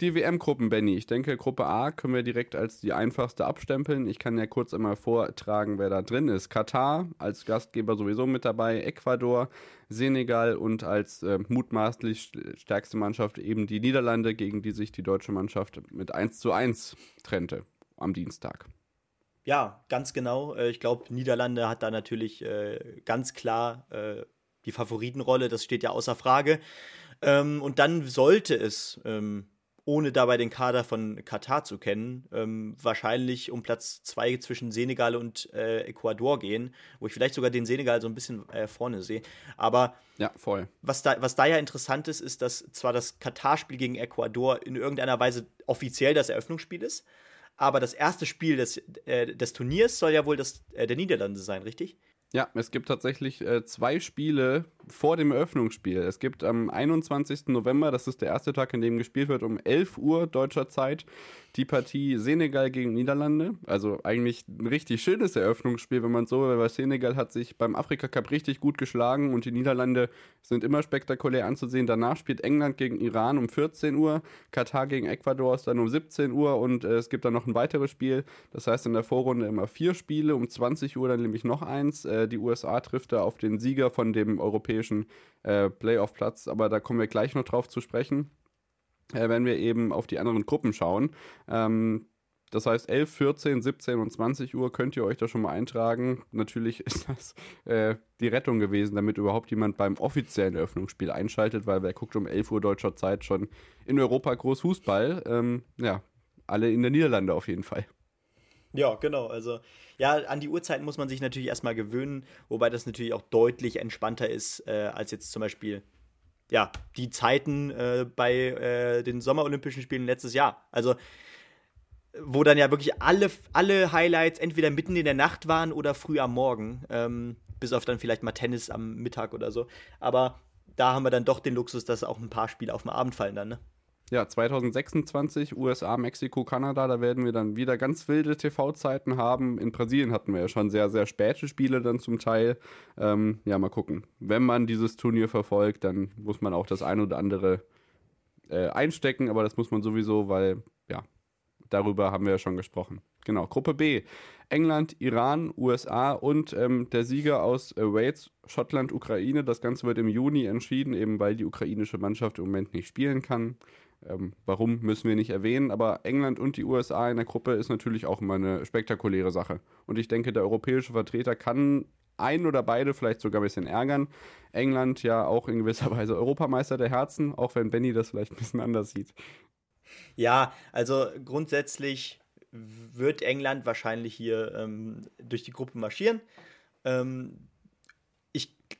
Die WM-Gruppen, Benny. Ich denke, Gruppe A können wir direkt als die einfachste abstempeln. Ich kann ja kurz einmal vortragen, wer da drin ist. Katar als Gastgeber sowieso mit dabei, Ecuador, Senegal und als äh, mutmaßlich stärkste Mannschaft eben die Niederlande, gegen die sich die deutsche Mannschaft mit 1 zu 1 trennte am Dienstag. Ja, ganz genau. Äh, ich glaube, Niederlande hat da natürlich äh, ganz klar äh, die Favoritenrolle, das steht ja außer Frage. Ähm, und dann sollte es ähm, ohne dabei den Kader von Katar zu kennen, ähm, wahrscheinlich um Platz zwei zwischen Senegal und äh, Ecuador gehen, wo ich vielleicht sogar den Senegal so ein bisschen äh, vorne sehe. Aber ja, voll. Was da, was da ja interessant ist, ist, dass zwar das Katar-Spiel gegen Ecuador in irgendeiner Weise offiziell das Eröffnungsspiel ist, aber das erste Spiel des, äh, des Turniers soll ja wohl das äh, der Niederlande sein, richtig? Ja, es gibt tatsächlich äh, zwei Spiele vor dem Eröffnungsspiel. Es gibt am 21. November, das ist der erste Tag, an dem gespielt wird, um 11 Uhr deutscher Zeit, die Partie Senegal gegen Niederlande. Also eigentlich ein richtig schönes Eröffnungsspiel, wenn man so will, weil Senegal hat sich beim Afrika Cup richtig gut geschlagen und die Niederlande sind immer spektakulär anzusehen. Danach spielt England gegen Iran um 14 Uhr, Katar gegen Ecuador ist dann um 17 Uhr und äh, es gibt dann noch ein weiteres Spiel. Das heißt in der Vorrunde immer vier Spiele, um 20 Uhr dann nämlich noch eins. Äh, Äh, die USA trifft da auf den Sieger von dem europäischen äh, Playoff-Platz, aber da kommen wir gleich noch drauf zu sprechen. Äh, wenn wir eben auf die anderen Gruppen schauen. Ähm, das heißt, 11, 14, 17 und 20 Uhr könnt ihr euch da schon mal eintragen. Natürlich ist das äh, die Rettung gewesen, damit überhaupt jemand beim offiziellen Eröffnungsspiel einschaltet, weil wer guckt um 11 Uhr deutscher Zeit schon in Europa groß Fußball? Ähm, ja, alle in der Niederlande auf jeden Fall. Ja, genau. Also, ja, an die Uhrzeiten muss man sich natürlich erstmal gewöhnen, wobei das natürlich auch deutlich entspannter ist, äh, als jetzt zum Beispiel, ja, die Zeiten äh, bei äh, den Sommerolympischen Spielen letztes Jahr. Also, wo dann ja wirklich alle, alle Highlights entweder mitten in der Nacht waren oder früh am Morgen. Ähm, bis auf dann vielleicht mal Tennis am Mittag oder so. Aber da haben wir dann doch den Luxus, dass auch ein paar Spiele auf den Abend fallen dann, ne? Ja, 2026 USA, Mexiko, Kanada, da werden wir dann wieder ganz wilde TV-Zeiten haben. In Brasilien hatten wir ja schon sehr, sehr späte Spiele dann zum Teil. Ähm, ja, mal gucken. Wenn man dieses Turnier verfolgt, dann muss man auch das ein oder andere äh, einstecken, aber das muss man sowieso, weil darüber haben wir ja schon gesprochen. Genau, Gruppe B. England, Iran, USA und ähm, der Sieger aus äh, Wales, Schottland, Ukraine. Das Ganze wird im Juni entschieden, eben weil die ukrainische Mannschaft im Moment nicht spielen kann. Ähm, warum müssen wir nicht erwähnen, aber England und die USA in der Gruppe ist natürlich auch immer eine spektakuläre Sache. Und ich denke, der europäische Vertreter kann ein oder beide vielleicht sogar ein bisschen ärgern. England ja auch in gewisser Weise Europameister der Herzen, auch wenn Benny das vielleicht ein bisschen anders sieht. Ja, also grundsätzlich wird England wahrscheinlich hier ähm, durch die Gruppe marschieren. Ähm,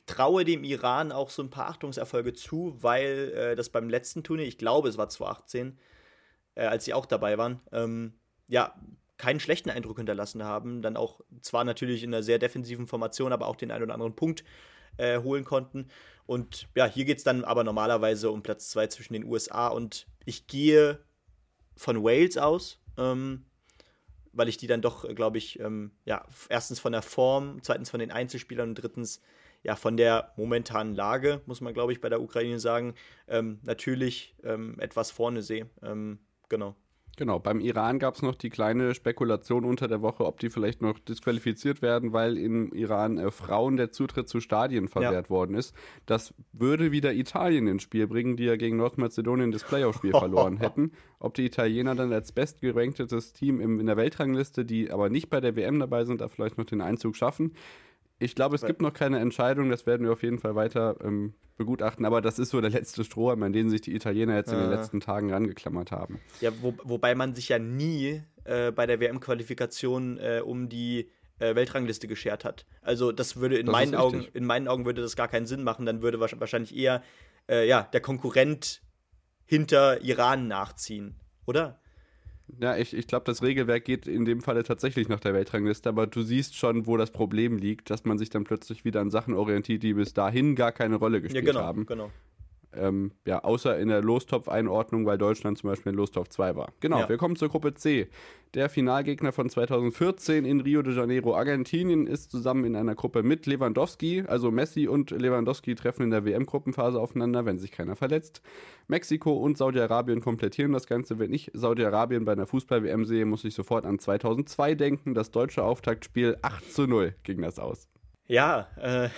traue dem Iran auch so ein paar Achtungserfolge zu, weil äh, das beim letzten Turnier, ich glaube, es war 2018, äh, als sie auch dabei waren, ähm, ja, keinen schlechten Eindruck hinterlassen haben. Dann auch zwar natürlich in einer sehr defensiven Formation, aber auch den einen oder anderen Punkt äh, holen konnten. Und ja, hier geht es dann aber normalerweise um Platz 2 zwischen den USA und ich gehe von Wales aus, ähm, weil ich die dann doch, glaube ich, ähm, ja, erstens von der Form, zweitens von den Einzelspielern und drittens ja von der momentanen Lage, muss man, glaube ich, bei der Ukraine sagen, ähm, natürlich ähm, etwas vorne sehe. Ähm, genau. Genau, beim Iran gab es noch die kleine Spekulation unter der Woche, ob die vielleicht noch disqualifiziert werden, weil im Iran äh, Frauen der Zutritt zu Stadien verwehrt ja. worden ist. Das würde wieder Italien ins Spiel bringen, die ja gegen Nordmazedonien das Playoff-Spiel verloren hätten. Ob die Italiener dann als bestgeranktetes Team im, in der Weltrangliste, die aber nicht bei der WM dabei sind, da vielleicht noch den Einzug schaffen. Ich glaube, es gibt noch keine Entscheidung, das werden wir auf jeden Fall weiter ähm, begutachten, aber das ist so der letzte Strohhalm, an den sich die Italiener jetzt in den letzten Tagen rangeklammert haben. Ja, wo, wobei man sich ja nie äh, bei der WM-Qualifikation äh, um die äh, Weltrangliste geschert hat. Also das würde in das meinen Augen, in meinen Augen würde das gar keinen Sinn machen. Dann würde wahrscheinlich eher äh, ja, der Konkurrent hinter Iran nachziehen, oder? Ja, ich, ich glaube, das Regelwerk geht in dem Falle tatsächlich nach der Weltrangliste, aber du siehst schon, wo das Problem liegt, dass man sich dann plötzlich wieder an Sachen orientiert, die bis dahin gar keine Rolle gespielt ja, genau, haben. Genau. Ähm, ja, außer in der Lostopf-Einordnung, weil Deutschland zum Beispiel in Lostopf 2 war. Genau, ja. wir kommen zur Gruppe C. Der Finalgegner von 2014 in Rio de Janeiro, Argentinien, ist zusammen in einer Gruppe mit Lewandowski. Also Messi und Lewandowski treffen in der WM-Gruppenphase aufeinander, wenn sich keiner verletzt. Mexiko und Saudi-Arabien komplettieren das Ganze. Wenn ich Saudi-Arabien bei einer Fußball-WM sehe, muss ich sofort an 2002 denken. Das deutsche Auftaktspiel 8 zu 0 ging das aus. Ja, äh,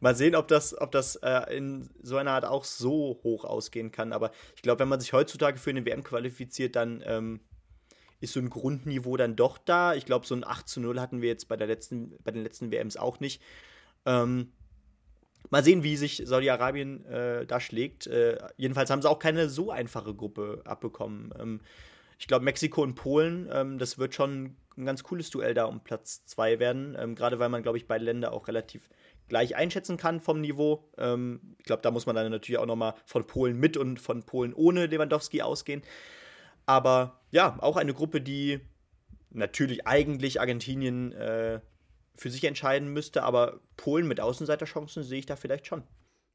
mal sehen, ob das, ob das äh, in so einer Art auch so hoch ausgehen kann. Aber ich glaube, wenn man sich heutzutage für eine WM qualifiziert, dann ähm, ist so ein Grundniveau dann doch da. Ich glaube, so ein 8 zu 0 hatten wir jetzt bei, der letzten, bei den letzten WMs auch nicht. Ähm, mal sehen, wie sich Saudi-Arabien äh, da schlägt. Äh, jedenfalls haben sie auch keine so einfache Gruppe abbekommen. Ähm, ich glaube, Mexiko und Polen, ähm, das wird schon ein ganz cooles Duell da um Platz 2 werden. Ähm, Gerade weil man, glaube ich, beide Länder auch relativ gleich einschätzen kann vom Niveau. Ähm, ich glaube, da muss man dann natürlich auch nochmal von Polen mit und von Polen ohne Lewandowski ausgehen. Aber ja, auch eine Gruppe, die natürlich eigentlich Argentinien äh, für sich entscheiden müsste, aber Polen mit Außenseiterchancen sehe ich da vielleicht schon.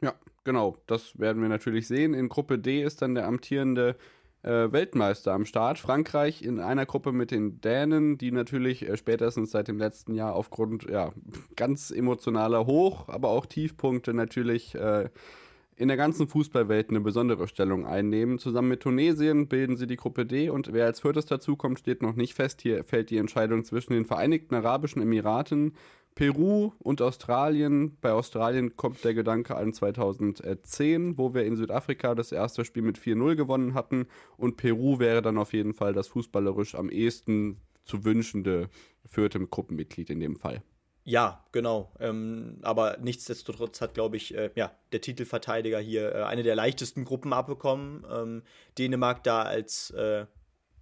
Ja, genau, das werden wir natürlich sehen. In Gruppe D ist dann der amtierende äh, Weltmeister am Start. Frankreich in einer Gruppe mit den Dänen, die natürlich äh, spätestens seit dem letzten Jahr aufgrund ja, ganz emotionaler Hoch-, aber auch Tiefpunkte natürlich äh, in der ganzen Fußballwelt eine besondere Stellung einnehmen. Zusammen mit Tunesien bilden sie die Gruppe D und wer als viertes dazukommt, steht noch nicht fest. Hier fällt die Entscheidung zwischen den Vereinigten Arabischen Emiraten, Peru und Australien. Bei Australien kommt der Gedanke an 2010, wo wir in Südafrika das erste Spiel mit 4-0 gewonnen hatten. Und Peru wäre dann auf jeden Fall das fußballerisch am ehesten zu wünschende vierte Gruppenmitglied in dem Fall. Ja, genau. Ähm, aber nichtsdestotrotz hat, glaube ich, äh, ja, der Titelverteidiger hier äh, eine der leichtesten Gruppen abbekommen. Ähm, Dänemark da als äh,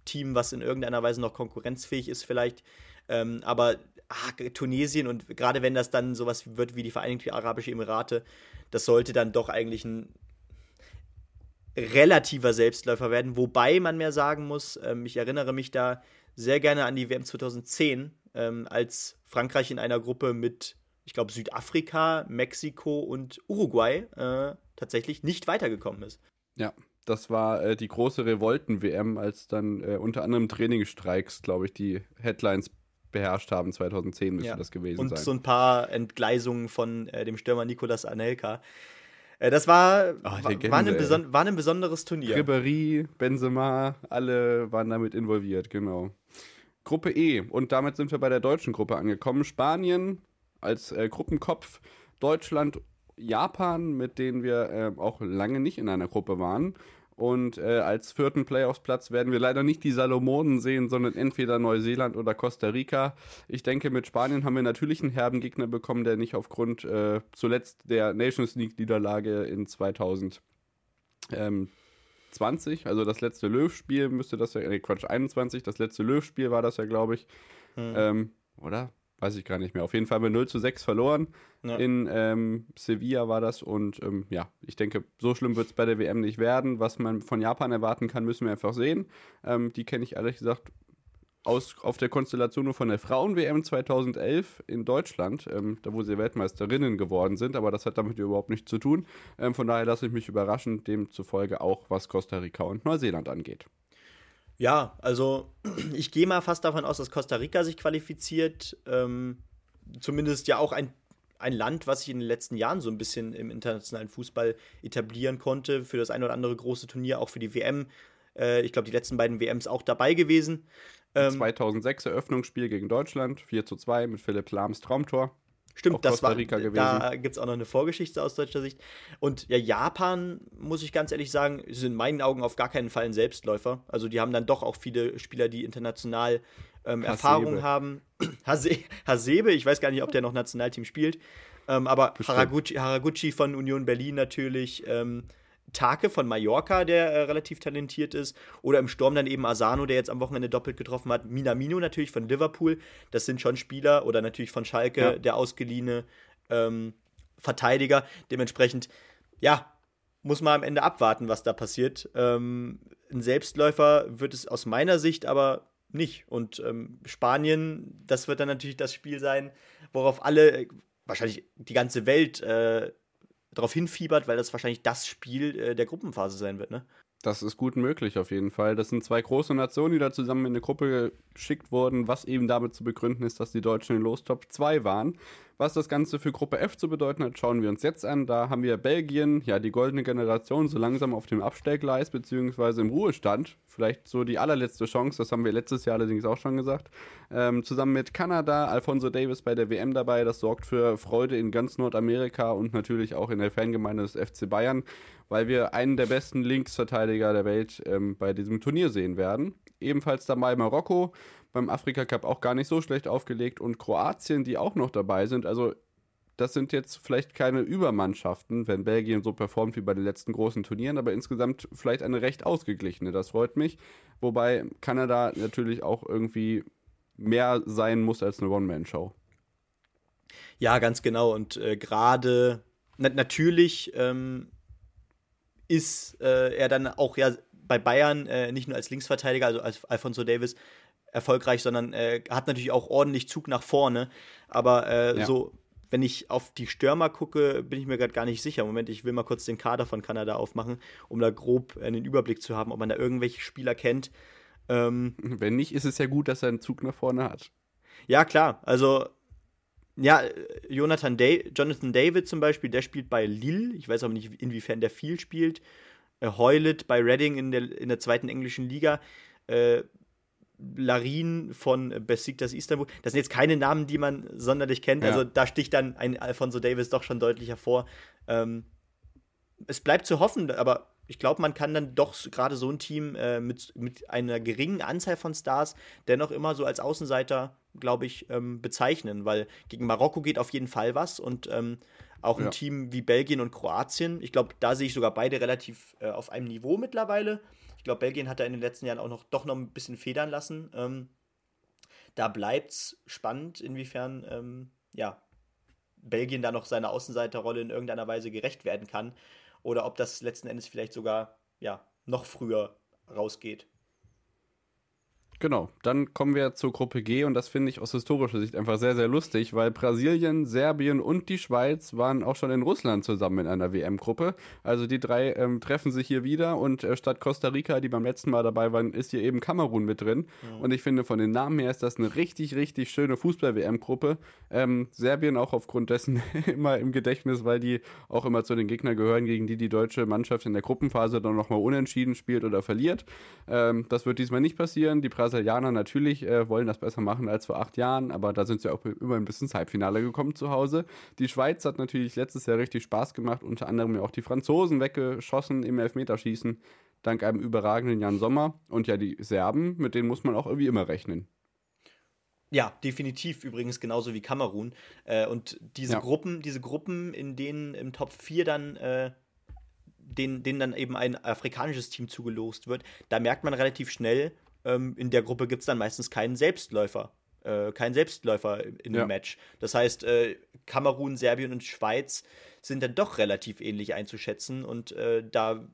Team, was in irgendeiner Weise noch konkurrenzfähig ist, vielleicht. Ähm, aber ach, Tunesien und gerade wenn das dann sowas wird wie die Vereinigten Arabischen Emirate, das sollte dann doch eigentlich ein relativer Selbstläufer werden. Wobei man mehr sagen muss, ähm, ich erinnere mich da sehr gerne an die WM 2010, ähm, als Frankreich in einer Gruppe mit, ich glaube, Südafrika, Mexiko und Uruguay äh, tatsächlich nicht weitergekommen ist. Ja, das war äh, die große Revolten-WM, als dann äh, unter anderem Trainingsstreiks, glaube ich, die Headlines beherrscht haben. 2010 müsste ja. das gewesen und sein. Und so ein paar Entgleisungen von äh, dem Stürmer Nicolas Anelka. Äh, das war, oh, Legende, war, ein war, ein besonderes Turnier. Ribéry, Benzema, alle waren damit involviert, genau. Gruppe E. Und damit sind wir bei der deutschen Gruppe angekommen. Spanien als äh, Gruppenkopf, Deutschland, Japan, mit denen wir äh, auch lange nicht in einer Gruppe waren. Und äh, als vierten Playoffs-Platz werden wir leider nicht die Salomonen sehen, sondern entweder Neuseeland oder Costa Rica. Ich denke, mit Spanien haben wir natürlich einen herben Gegner bekommen, der nicht aufgrund äh, zuletzt der Nations League-Niederlage in 2020, also das letzte Löw-Spiel müsste das ja, nee, Quatsch, 21, das letzte Löw-Spiel war das ja, glaube ich. Hm. Ähm, oder? Weiß ich gar nicht mehr. Auf jeden Fall haben wir 0 zu 6 verloren. Ja. In ähm, Sevilla war das und ähm, ja, ich denke, so schlimm wird es bei der WM nicht werden. Was man von Japan erwarten kann, müssen wir einfach sehen. Ähm, die kenne ich ehrlich gesagt aus, auf der Konstellation nur von der Frauen-WM 2011 in Deutschland, ähm, da wo sie Weltmeisterinnen geworden sind, aber das hat damit überhaupt nichts zu tun. Ähm, von daher lasse ich mich überraschen, demzufolge auch was Costa Rica und Neuseeland angeht. Ja, also ich gehe mal fast davon aus, dass Costa Rica sich qualifiziert. Ähm, zumindest ja auch ein, ein Land, was sich in den letzten Jahren so ein bisschen im internationalen Fußball etablieren konnte. Für das ein oder andere große Turnier, auch für die WM. Äh, ich glaube, die letzten beiden WMs auch dabei gewesen. Ähm, 2006 Eröffnungsspiel gegen Deutschland, 4 zu 2 mit Philipp Lahms Traumtor. Stimmt, das war, da gibt es auch noch eine Vorgeschichte aus deutscher Sicht. Und ja, Japan, muss ich ganz ehrlich sagen, ist in meinen Augen auf gar keinen Fall ein Selbstläufer. Also die haben dann doch auch viele Spieler, die international ähm, Erfahrung haben. Hase Hasebe, ich weiß gar nicht, ob der noch Nationalteam spielt. Ähm, aber Haraguchi, Haraguchi, von Union Berlin natürlich. Ähm, Take von Mallorca, der äh, relativ talentiert ist. Oder im Sturm dann eben Asano, der jetzt am Wochenende doppelt getroffen hat. Minamino natürlich von Liverpool. Das sind schon Spieler. Oder natürlich von Schalke, ja. der ausgeliehene ähm, Verteidiger. Dementsprechend, ja, muss man am Ende abwarten, was da passiert. Ähm, ein Selbstläufer wird es aus meiner Sicht aber nicht. Und ähm, Spanien, das wird dann natürlich das Spiel sein, worauf alle, wahrscheinlich die ganze Welt äh, darauf hinfiebert, weil das wahrscheinlich das Spiel äh, der Gruppenphase sein wird, ne? Das ist gut möglich auf jeden Fall. Das sind zwei große Nationen, die da zusammen in eine Gruppe geschickt wurden, was eben damit zu begründen ist, dass die Deutschen in Los Top 2 waren. Was das Ganze für Gruppe F zu bedeuten hat, schauen wir uns jetzt an. Da haben wir Belgien, ja, die goldene Generation, so langsam auf dem Abstellgleis, beziehungsweise im Ruhestand. Vielleicht so die allerletzte Chance, das haben wir letztes Jahr allerdings auch schon gesagt. Ähm, zusammen mit Kanada, Alfonso Davis bei der WM dabei. Das sorgt für Freude in ganz Nordamerika und natürlich auch in der Fangemeinde des FC Bayern, weil wir einen der besten Linksverteidiger der Welt ähm, bei diesem Turnier sehen werden. Ebenfalls dabei Marokko, beim Afrika Cup auch gar nicht so schlecht aufgelegt und Kroatien, die auch noch dabei sind. Also das sind jetzt vielleicht keine Übermannschaften, wenn Belgien so performt wie bei den letzten großen Turnieren, aber insgesamt vielleicht eine recht ausgeglichene. Das freut mich. Wobei Kanada natürlich auch irgendwie mehr sein muss als eine One-Man-Show. Ja, ganz genau. Und äh, gerade na natürlich ähm, ist äh, er dann auch ja bei Bayern äh, nicht nur als Linksverteidiger, also als Alfonso Davis, erfolgreich, sondern äh, hat natürlich auch ordentlich Zug nach vorne. Aber äh, ja. so, wenn ich auf die Stürmer gucke, bin ich mir gerade gar nicht sicher. Moment, ich will mal kurz den Kader von Kanada aufmachen, um da grob einen Überblick zu haben, ob man da irgendwelche Spieler kennt. Ähm, wenn nicht, ist es ja gut, dass er einen Zug nach vorne hat. Ja, klar. Also, ja, Jonathan, Day Jonathan David zum Beispiel, der spielt bei Lille. Ich weiß aber nicht, inwiefern der viel spielt. Äh, Heulet bei Reading in der, in der zweiten englischen Liga. Äh, Larin von Besiktas Istanbul. Das sind jetzt keine Namen, die man sonderlich kennt. Ja. Also da sticht dann ein Alfonso Davis doch schon deutlich hervor. Ähm, es bleibt zu hoffen, aber ich glaube, man kann dann doch gerade so ein Team äh, mit, mit einer geringen Anzahl von Stars dennoch immer so als Außenseiter, glaube ich, ähm, bezeichnen, weil gegen Marokko geht auf jeden Fall was und ähm, auch ein ja. Team wie Belgien und Kroatien, ich glaube, da sehe ich sogar beide relativ äh, auf einem Niveau mittlerweile. Ich glaube, Belgien hat da in den letzten Jahren auch noch doch noch ein bisschen federn lassen. Ähm, da bleibt es spannend, inwiefern ähm, ja, Belgien da noch seiner Außenseiterrolle in irgendeiner Weise gerecht werden kann oder ob das letzten Endes vielleicht sogar ja, noch früher rausgeht. Genau, dann kommen wir zur Gruppe G und das finde ich aus historischer Sicht einfach sehr, sehr lustig, weil Brasilien, Serbien und die Schweiz waren auch schon in Russland zusammen in einer WM-Gruppe. Also die drei ähm, treffen sich hier wieder und äh, statt Costa Rica, die beim letzten Mal dabei waren, ist hier eben Kamerun mit drin. Mhm. Und ich finde, von den Namen her ist das eine richtig, richtig schöne Fußball-WM-Gruppe. Ähm, Serbien auch aufgrund dessen immer im Gedächtnis, weil die auch immer zu den Gegnern gehören, gegen die die deutsche Mannschaft in der Gruppenphase dann nochmal unentschieden spielt oder verliert. Ähm, das wird diesmal nicht passieren. Die Brasilianer natürlich äh, wollen das besser machen als vor acht Jahren, aber da sind sie auch immer ein bisschen ins Halbfinale gekommen zu Hause. Die Schweiz hat natürlich letztes Jahr richtig Spaß gemacht, unter anderem ja auch die Franzosen weggeschossen im Elfmeterschießen, dank einem überragenden Jan Sommer. Und ja, die Serben, mit denen muss man auch irgendwie immer rechnen. Ja, definitiv übrigens genauso wie Kamerun. Äh, und diese ja. Gruppen, diese Gruppen, in denen im Top 4 dann äh, denen, denen dann eben ein afrikanisches Team zugelost wird, da merkt man relativ schnell, ähm, in der Gruppe gibt es dann meistens keinen Selbstläufer. Äh, keinen Selbstläufer in ja. dem Match. Das heißt, äh, Kamerun, Serbien und Schweiz sind dann doch relativ ähnlich einzuschätzen und äh, da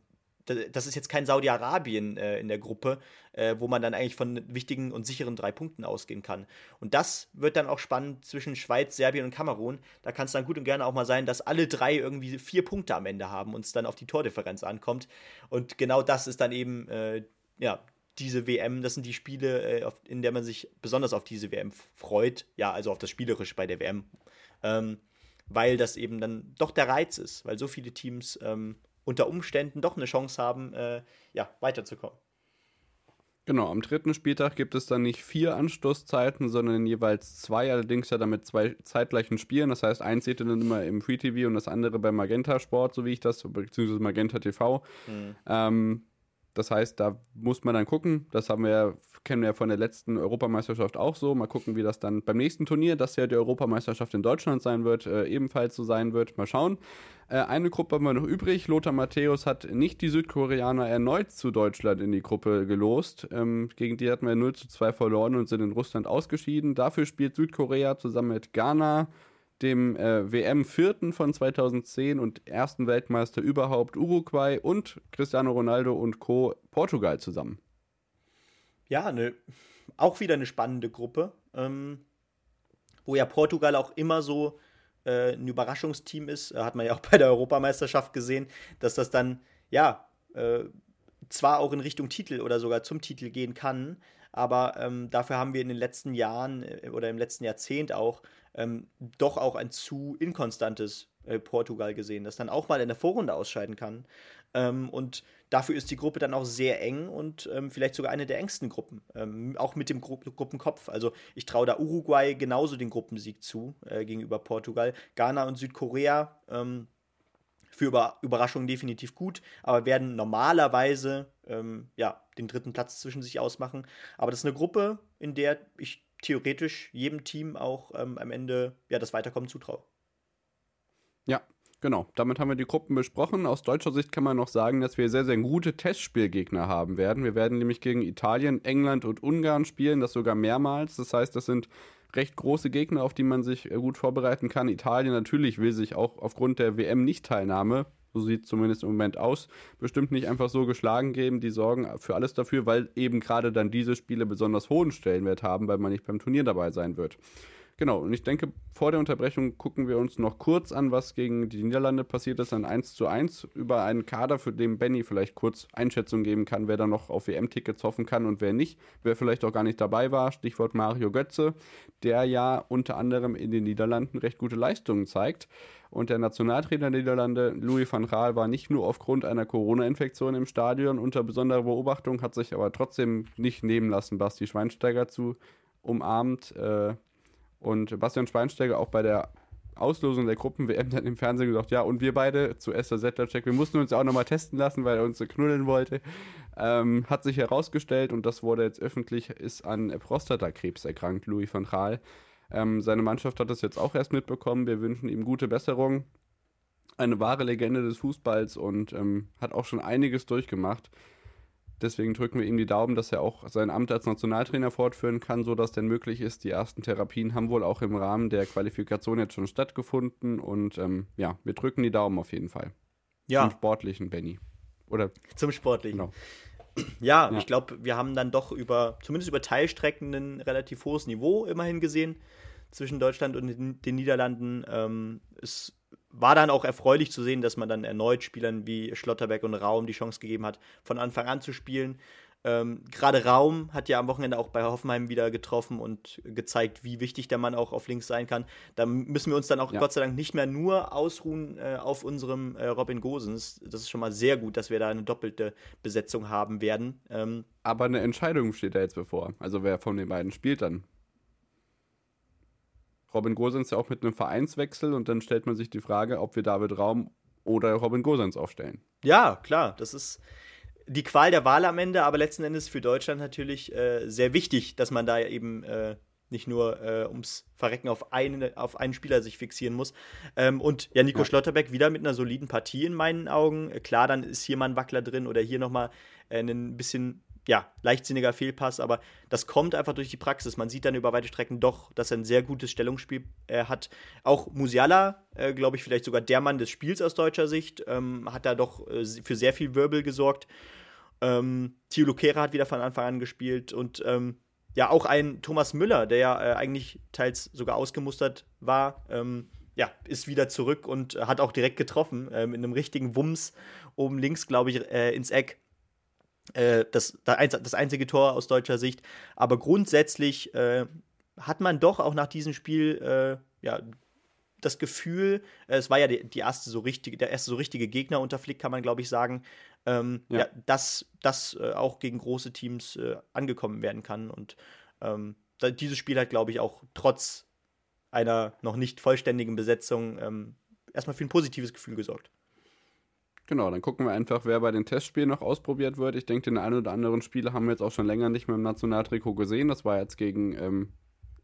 das ist jetzt kein Saudi-Arabien äh, in der Gruppe, äh, wo man dann eigentlich von wichtigen und sicheren drei Punkten ausgehen kann. Und das wird dann auch spannend zwischen Schweiz, Serbien und Kamerun. Da kann es dann gut und gerne auch mal sein, dass alle drei irgendwie vier Punkte am Ende haben und es dann auf die Tordifferenz ankommt. Und genau das ist dann eben äh, ja, diese WM, das sind die Spiele, äh, in der man sich besonders auf diese WM freut. Ja, also auf das Spielerische bei der WM. Ähm, weil das eben dann doch der Reiz ist, weil so viele Teams ähm, unter Umständen doch eine Chance haben, äh, ja, weiterzukommen. Genau, am dritten Spieltag gibt es dann nicht vier Anstoßzeiten, sondern jeweils zwei, allerdings ja damit zwei zeitgleichen Spielen. Das heißt, eins seht ihr dann immer im Free TV und das andere bei Magenta Sport, so wie ich das, beziehungsweise Magenta TV. Mhm. Ähm, das heißt, da muss man dann gucken. Das haben wir, kennen wir ja von der letzten Europameisterschaft auch so. Mal gucken, wie das dann beim nächsten Turnier, das ja die Europameisterschaft in Deutschland sein wird, äh, ebenfalls so sein wird. Mal schauen. Äh, eine Gruppe haben wir noch übrig. Lothar Matthäus hat nicht die Südkoreaner erneut zu Deutschland in die Gruppe gelost. Ähm, gegen die hatten wir 0 zu 2 verloren und sind in Russland ausgeschieden. Dafür spielt Südkorea zusammen mit Ghana, dem äh, WM-Vierten von 2010 und ersten Weltmeister überhaupt Uruguay und Cristiano Ronaldo und Co. Portugal zusammen. Ja, ne, auch wieder eine spannende Gruppe, ähm, wo ja Portugal auch immer so äh, ein Überraschungsteam ist. Hat man ja auch bei der Europameisterschaft gesehen, dass das dann, ja, äh, zwar auch in Richtung Titel oder sogar zum Titel gehen kann, aber ähm, dafür haben wir in den letzten Jahren äh, oder im letzten Jahrzehnt auch ähm, doch auch ein zu inkonstantes äh, Portugal gesehen, das dann auch mal in der Vorrunde ausscheiden kann. Ähm, und dafür ist die Gruppe dann auch sehr eng und ähm, vielleicht sogar eine der engsten Gruppen, ähm, auch mit dem Gru Gruppenkopf. Also ich traue da Uruguay genauso den Gruppensieg zu äh, gegenüber Portugal. Ghana und Südkorea ähm, für Über Überraschungen definitiv gut, aber werden normalerweise ähm, ja, den dritten Platz zwischen sich ausmachen. Aber das ist eine Gruppe, in der ich theoretisch jedem Team auch ähm, am Ende ja, das Weiterkommen zutraue. Ja, Genau, damit haben wir die Gruppen besprochen. Aus deutscher Sicht kann man noch sagen, dass wir sehr, sehr gute Testspielgegner haben werden. Wir werden nämlich gegen Italien, England und Ungarn spielen, das sogar mehrmals. Das heißt, das sind recht große Gegner, auf die man sich äh, gut vorbereiten kann. Italien natürlich will sich auch aufgrund der WM-Nichtteilnahme, so sieht es zumindest im Moment aus, bestimmt nicht einfach so geschlagen geben. Die sorgen für alles dafür, weil eben gerade dann diese Spiele besonders hohen Stellenwert haben, weil man nicht beim Turnier dabei sein wird. Genau, und ich denke, vor der Unterbrechung gucken wir uns noch kurz an, was gegen die Niederlande passiert ist, ein 1 zu 1 über einen Kader, für den Benny vielleicht kurz Einschätzung geben kann, wer da noch auf WM-Tickets hoffen kann und wer nicht, wer vielleicht auch gar nicht dabei war. Stichwort Mario Götze, der ja unter anderem in den Niederlanden recht gute Leistungen zeigt. Und der Nationaltrainer der Niederlande, Louis van Gaal, war nicht nur aufgrund einer Corona-Infektion im Stadion unter besonderer Beobachtung, hat sich aber trotzdem nicht nehmen lassen, Basti Schweinsteiger zu umarmt. Äh, und Bastian Schweinsteiger auch bei der Auslosung der Gruppen-WM dann im Fernsehen gesagt, ja, und wir beide zu Esther Settlercheck, wir mussten uns auch nochmal testen lassen, weil er uns so knuddeln wollte. Ähm, hat sich herausgestellt, und das wurde jetzt öffentlich, ist an Prostatakrebs erkrankt, Louis van Gaal. Ähm, seine Mannschaft hat das jetzt auch erst mitbekommen. Wir wünschen ihm gute Besserung. Eine wahre Legende des Fußballs und ähm, hat auch schon einiges durchgemacht. Deswegen drücken wir ihm die Daumen, dass er auch sein Amt als Nationaltrainer fortführen kann, sodass denn möglich ist. Die ersten Therapien haben wohl auch im Rahmen der Qualifikation jetzt schon stattgefunden. Und ähm, ja, wir drücken die Daumen auf jeden Fall. Ja. Zum sportlichen Benny. Oder zum sportlichen. Genau. Ja, ja, ich glaube, wir haben dann doch über, zumindest über Teilstrecken, ein relativ hohes Niveau immerhin gesehen zwischen Deutschland und den Niederlanden. Ähm, es war dann auch erfreulich zu sehen, dass man dann erneut Spielern wie Schlotterbeck und Raum die Chance gegeben hat, von Anfang an zu spielen. Ähm, Gerade Raum hat ja am Wochenende auch bei Hoffenheim wieder getroffen und gezeigt, wie wichtig der Mann auch auf links sein kann. Da müssen wir uns dann auch ja. Gott sei Dank nicht mehr nur ausruhen äh, auf unserem äh, Robin Gosens. Das ist schon mal sehr gut, dass wir da eine doppelte Besetzung haben werden. Ähm, Aber eine Entscheidung steht da jetzt bevor. Also wer von den beiden spielt dann? Robin Gosens ja auch mit einem Vereinswechsel und dann stellt man sich die Frage, ob wir David Raum oder Robin Gosens aufstellen. Ja, klar, das ist die Qual der Wahl am Ende, aber letzten Endes für Deutschland natürlich äh, sehr wichtig, dass man da eben äh, nicht nur äh, ums Verrecken auf, eine, auf einen Spieler sich fixieren muss. Ähm, und ja, Nico ja. Schlotterbeck wieder mit einer soliden Partie in meinen Augen. Klar, dann ist hier mal ein Wackler drin oder hier nochmal äh, ein bisschen ja, leichtsinniger Fehlpass, aber das kommt einfach durch die Praxis. Man sieht dann über weite Strecken doch, dass er ein sehr gutes Stellungsspiel äh, hat. Auch Musiala, äh, glaube ich, vielleicht sogar der Mann des Spiels aus deutscher Sicht, ähm, hat da doch äh, für sehr viel Wirbel gesorgt. Ähm, Thio Lucera hat wieder von Anfang an gespielt und ähm, ja, auch ein Thomas Müller, der ja äh, eigentlich teils sogar ausgemustert war, ähm, ja, ist wieder zurück und hat auch direkt getroffen, ähm, in einem richtigen Wumms oben links, glaube ich, äh, ins Eck. Äh, das, das einzige Tor aus deutscher Sicht. Aber grundsätzlich äh, hat man doch auch nach diesem Spiel äh, ja, das Gefühl, äh, es war ja die, die, erste so richtige, der erste so richtige Gegner unter Flick, kann man glaube ich sagen, ähm, ja. ja. dass das äh, auch gegen große Teams angekommen werden kann. Und ähm, dieses Spiel hat, glaube ich, auch trotz einer noch nicht vollständigen Besetzung ähm, erstmal für ein positives Gefühl gesorgt. Genau, dann gucken wir einfach, wer bei den Testspielen noch ausprobiert wird. Ich denke, den einen oder anderen Spieler haben wir jetzt auch schon länger nicht mehr im Nationaltrikot gesehen. Das war jetzt gegen, ähm,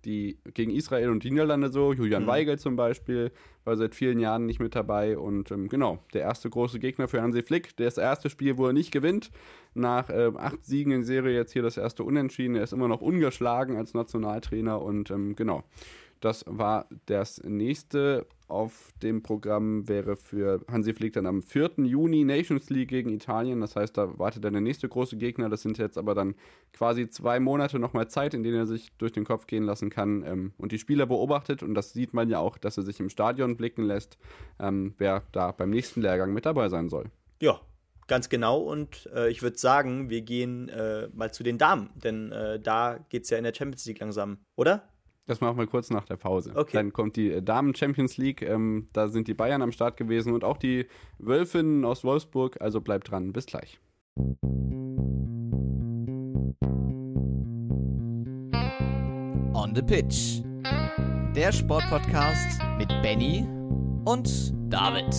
die, gegen Israel und die Niederlande so. Julian mhm. Weigel zum Beispiel war seit vielen Jahren nicht mit dabei. Und ähm, genau, der erste große Gegner für Hansi Flick. Das erste Spiel, wo er nicht gewinnt. Nach äh, acht Siegen in Serie jetzt hier das erste Unentschieden. Er ist immer noch ungeschlagen als Nationaltrainer. Und ähm, genau, das war das nächste auf dem Programm wäre für Hansi Flick dann am 4. Juni Nations League gegen Italien. Das heißt, da wartet dann der nächste große Gegner. Das sind jetzt aber dann quasi zwei Monate nochmal Zeit, in denen er sich durch den Kopf gehen lassen kann ähm, und die Spieler beobachtet. Und das sieht man ja auch, dass er sich im Stadion blicken lässt, ähm, wer da beim nächsten Lehrgang mit dabei sein soll. Ja, Ganz genau, und äh, ich würde sagen, wir gehen äh, mal zu den Damen, denn äh, da geht es ja in der Champions League langsam, oder? Das machen wir kurz nach der Pause. Okay. Dann kommt die Damen Champions League. Ähm, da sind die Bayern am Start gewesen und auch die Wölfinnen aus Wolfsburg. Also bleibt dran. Bis gleich. On the Pitch. Der Sportpodcast mit Benny und David.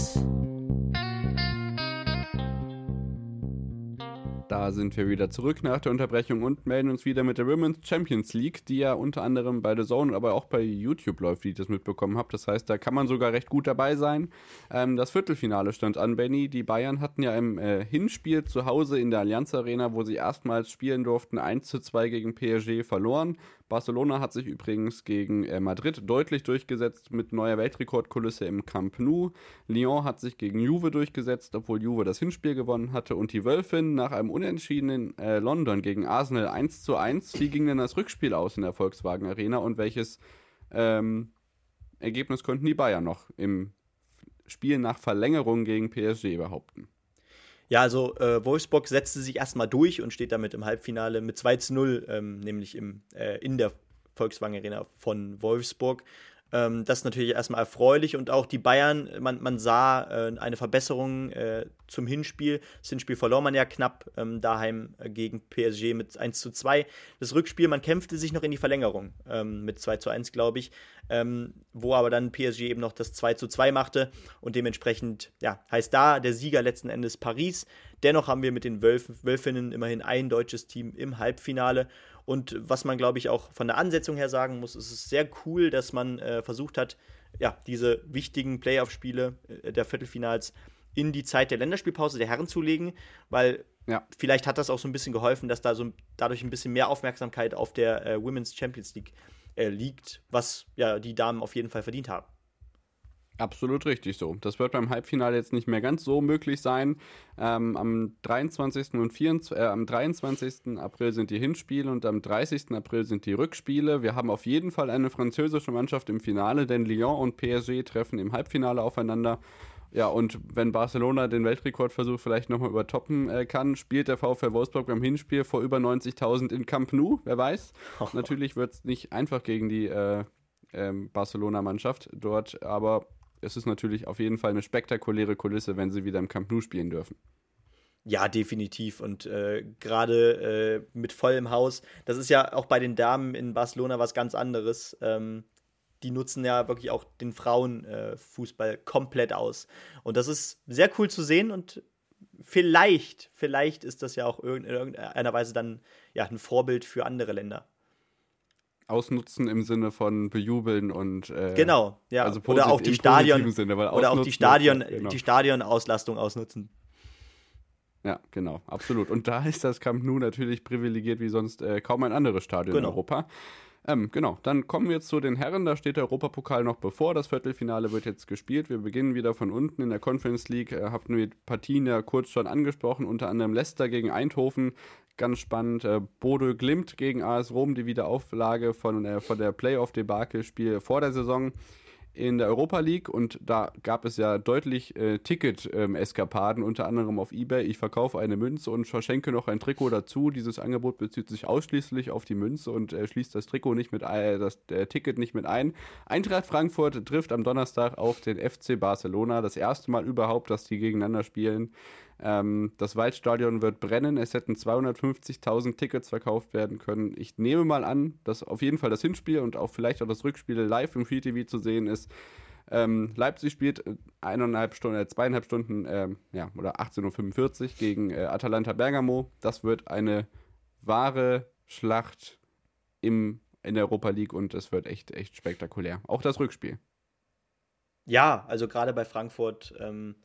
Da sind wir wieder zurück nach der Unterbrechung und melden uns wieder mit der Women's Champions League, die ja unter anderem bei The Zone, aber auch bei YouTube läuft, wie ich das mitbekommen habe. Das heißt, da kann man sogar recht gut dabei sein. Ähm, das Viertelfinale stand an, Benny. Die Bayern hatten ja im äh, Hinspiel zu Hause in der Allianz Arena, wo sie erstmals spielen durften, 1 zu 2 gegen PSG verloren. Barcelona hat sich übrigens gegen äh, Madrid deutlich durchgesetzt mit neuer Weltrekordkulisse im Camp Nou. Lyon hat sich gegen Juve durchgesetzt, obwohl Juve das Hinspiel gewonnen hatte. Und die Wölfin nach einem unentschiedenen äh, London gegen Arsenal 1 zu 1. Wie ging denn das Rückspiel aus in der Volkswagen Arena und welches ähm, Ergebnis konnten die Bayern noch im Spiel nach Verlängerung gegen PSG behaupten. Ja, also äh, Wolfsburg setzte sich erstmal durch und steht damit im Halbfinale mit 2 zu 0, ähm, nämlich im, äh, in der Volkswagen Arena von Wolfsburg. Ähm, das ist natürlich erstmal erfreulich und auch die Bayern, man, man sah äh, eine Verbesserung äh, zum Hinspiel. Das Hinspiel verlor man ja knapp ähm, daheim äh, gegen PSG mit 1 zu 2. Das Rückspiel, man kämpfte sich noch in die Verlängerung ähm, mit 2 zu 1, glaube ich, ähm, wo aber dann PSG eben noch das 2 zu 2 machte und dementsprechend, ja, heißt da der Sieger letzten Endes Paris. Dennoch haben wir mit den Wölf Wölfinnen immerhin ein deutsches Team im Halbfinale und was man, glaube ich, auch von der Ansetzung her sagen muss, ist es sehr cool, dass man äh, versucht hat, ja, diese wichtigen Playoff-Spiele äh, der Viertelfinals in die Zeit der Länderspielpause der Herren zu legen, weil ja. vielleicht hat das auch so ein bisschen geholfen, dass da so dadurch ein bisschen mehr Aufmerksamkeit auf der äh, Women's Champions League äh, liegt, was ja die Damen auf jeden Fall verdient haben. Absolut richtig so. Das wird beim Halbfinale jetzt nicht mehr ganz so möglich sein. Ähm, am 23. und 24, äh, am 23. April sind die Hinspiele und am 30. April sind die Rückspiele. Wir haben auf jeden Fall eine französische Mannschaft im Finale, denn Lyon und PSG treffen im Halbfinale aufeinander. Ja, und wenn Barcelona den Weltrekordversuch vielleicht nochmal übertoppen äh, kann, spielt der VfL Wolfsburg beim Hinspiel vor über 90.000 in Camp Nou, wer weiß. Natürlich wird es nicht einfach gegen die äh, ähm, Barcelona-Mannschaft dort, aber es ist natürlich auf jeden Fall eine spektakuläre Kulisse, wenn sie wieder im Camp Nou spielen dürfen. Ja, definitiv. Und äh, gerade äh, mit vollem Haus, das ist ja auch bei den Damen in Barcelona was ganz anderes. Ähm, die nutzen ja wirklich auch den Frauenfußball äh, komplett aus. Und das ist sehr cool zu sehen und vielleicht, vielleicht ist das ja auch in irgendeiner Weise dann ja ein Vorbild für andere Länder ausnutzen im Sinne von bejubeln und äh, genau, ja. Also oder auch die Stadion Sinne, oder auch die Stadion, genau. die Stadionauslastung ausnutzen. Ja, genau, absolut. Und da ist das Camp Nou natürlich privilegiert wie sonst äh, kaum ein anderes Stadion genau. in Europa. Ähm, genau, dann kommen wir zu den Herren. Da steht der Europapokal noch bevor. Das Viertelfinale wird jetzt gespielt. Wir beginnen wieder von unten in der Conference League. Äh, habt nur die Partien ja kurz schon angesprochen, unter anderem Leicester gegen Eindhoven. Ganz spannend. Äh, Bodo Glimt gegen AS Rom, die Wiederauflage von, äh, von der Playoff-Debakel-Spiel vor der Saison in der Europa League und da gab es ja deutlich äh, Ticket-Eskapaden, unter anderem auf Ebay. Ich verkaufe eine Münze und verschenke noch ein Trikot dazu. Dieses Angebot bezieht sich ausschließlich auf die Münze und äh, schließt das Trikot nicht mit äh, das äh, Ticket nicht mit ein. Eintracht Frankfurt trifft am Donnerstag auf den FC Barcelona. Das erste Mal überhaupt, dass die gegeneinander spielen. Ähm, das Waldstadion wird brennen. Es hätten 250.000 Tickets verkauft werden können. Ich nehme mal an, dass auf jeden Fall das Hinspiel und auch vielleicht auch das Rückspiel live im Free TV zu sehen ist. Ähm, Leipzig spielt eineinhalb Stunden, äh, zweieinhalb Stunden, äh, ja, oder 18.45 Uhr gegen äh, Atalanta Bergamo. Das wird eine wahre Schlacht im, in der Europa League und es wird echt, echt spektakulär. Auch das Rückspiel. Ja, also gerade bei Frankfurt ähm,